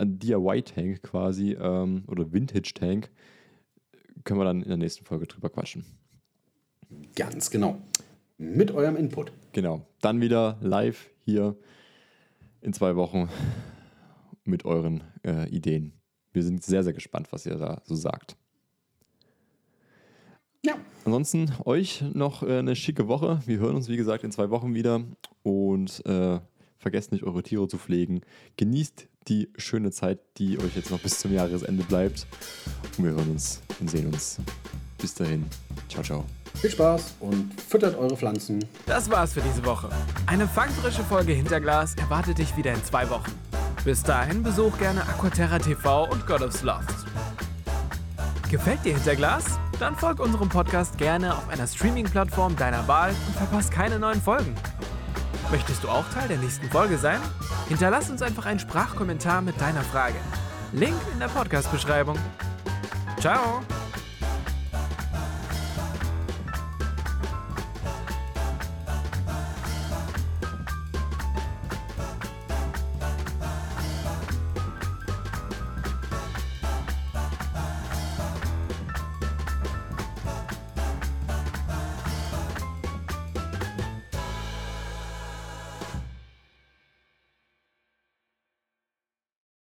DIY-Tank quasi ähm, oder Vintage-Tank, können wir dann in der nächsten Folge drüber quatschen. Ganz genau. Mit eurem Input. Genau. Dann wieder live hier in zwei Wochen mit euren äh, Ideen. Wir sind sehr, sehr gespannt, was ihr da so sagt. Ja. Ansonsten euch noch äh, eine schicke Woche. Wir hören uns, wie gesagt, in zwei Wochen wieder. Und äh, vergesst nicht, eure Tiere zu pflegen. Genießt die schöne Zeit, die euch jetzt noch bis zum Jahresende bleibt. Und wir hören uns und sehen uns. Bis dahin. Ciao, ciao. Viel Spaß und füttert eure Pflanzen. Das war's für diese Woche. Eine fangfrische Folge Hinterglas erwartet dich wieder in zwei Wochen. Bis dahin besuch gerne Aquaterra TV und God of Sloth. Gefällt dir Hinterglas? Dann folg unserem Podcast gerne auf einer Streaming-Plattform deiner Wahl und verpasst keine neuen Folgen. Möchtest du auch Teil der nächsten Folge sein? Hinterlass uns einfach einen Sprachkommentar mit deiner Frage. Link in der Podcast-Beschreibung. Ciao!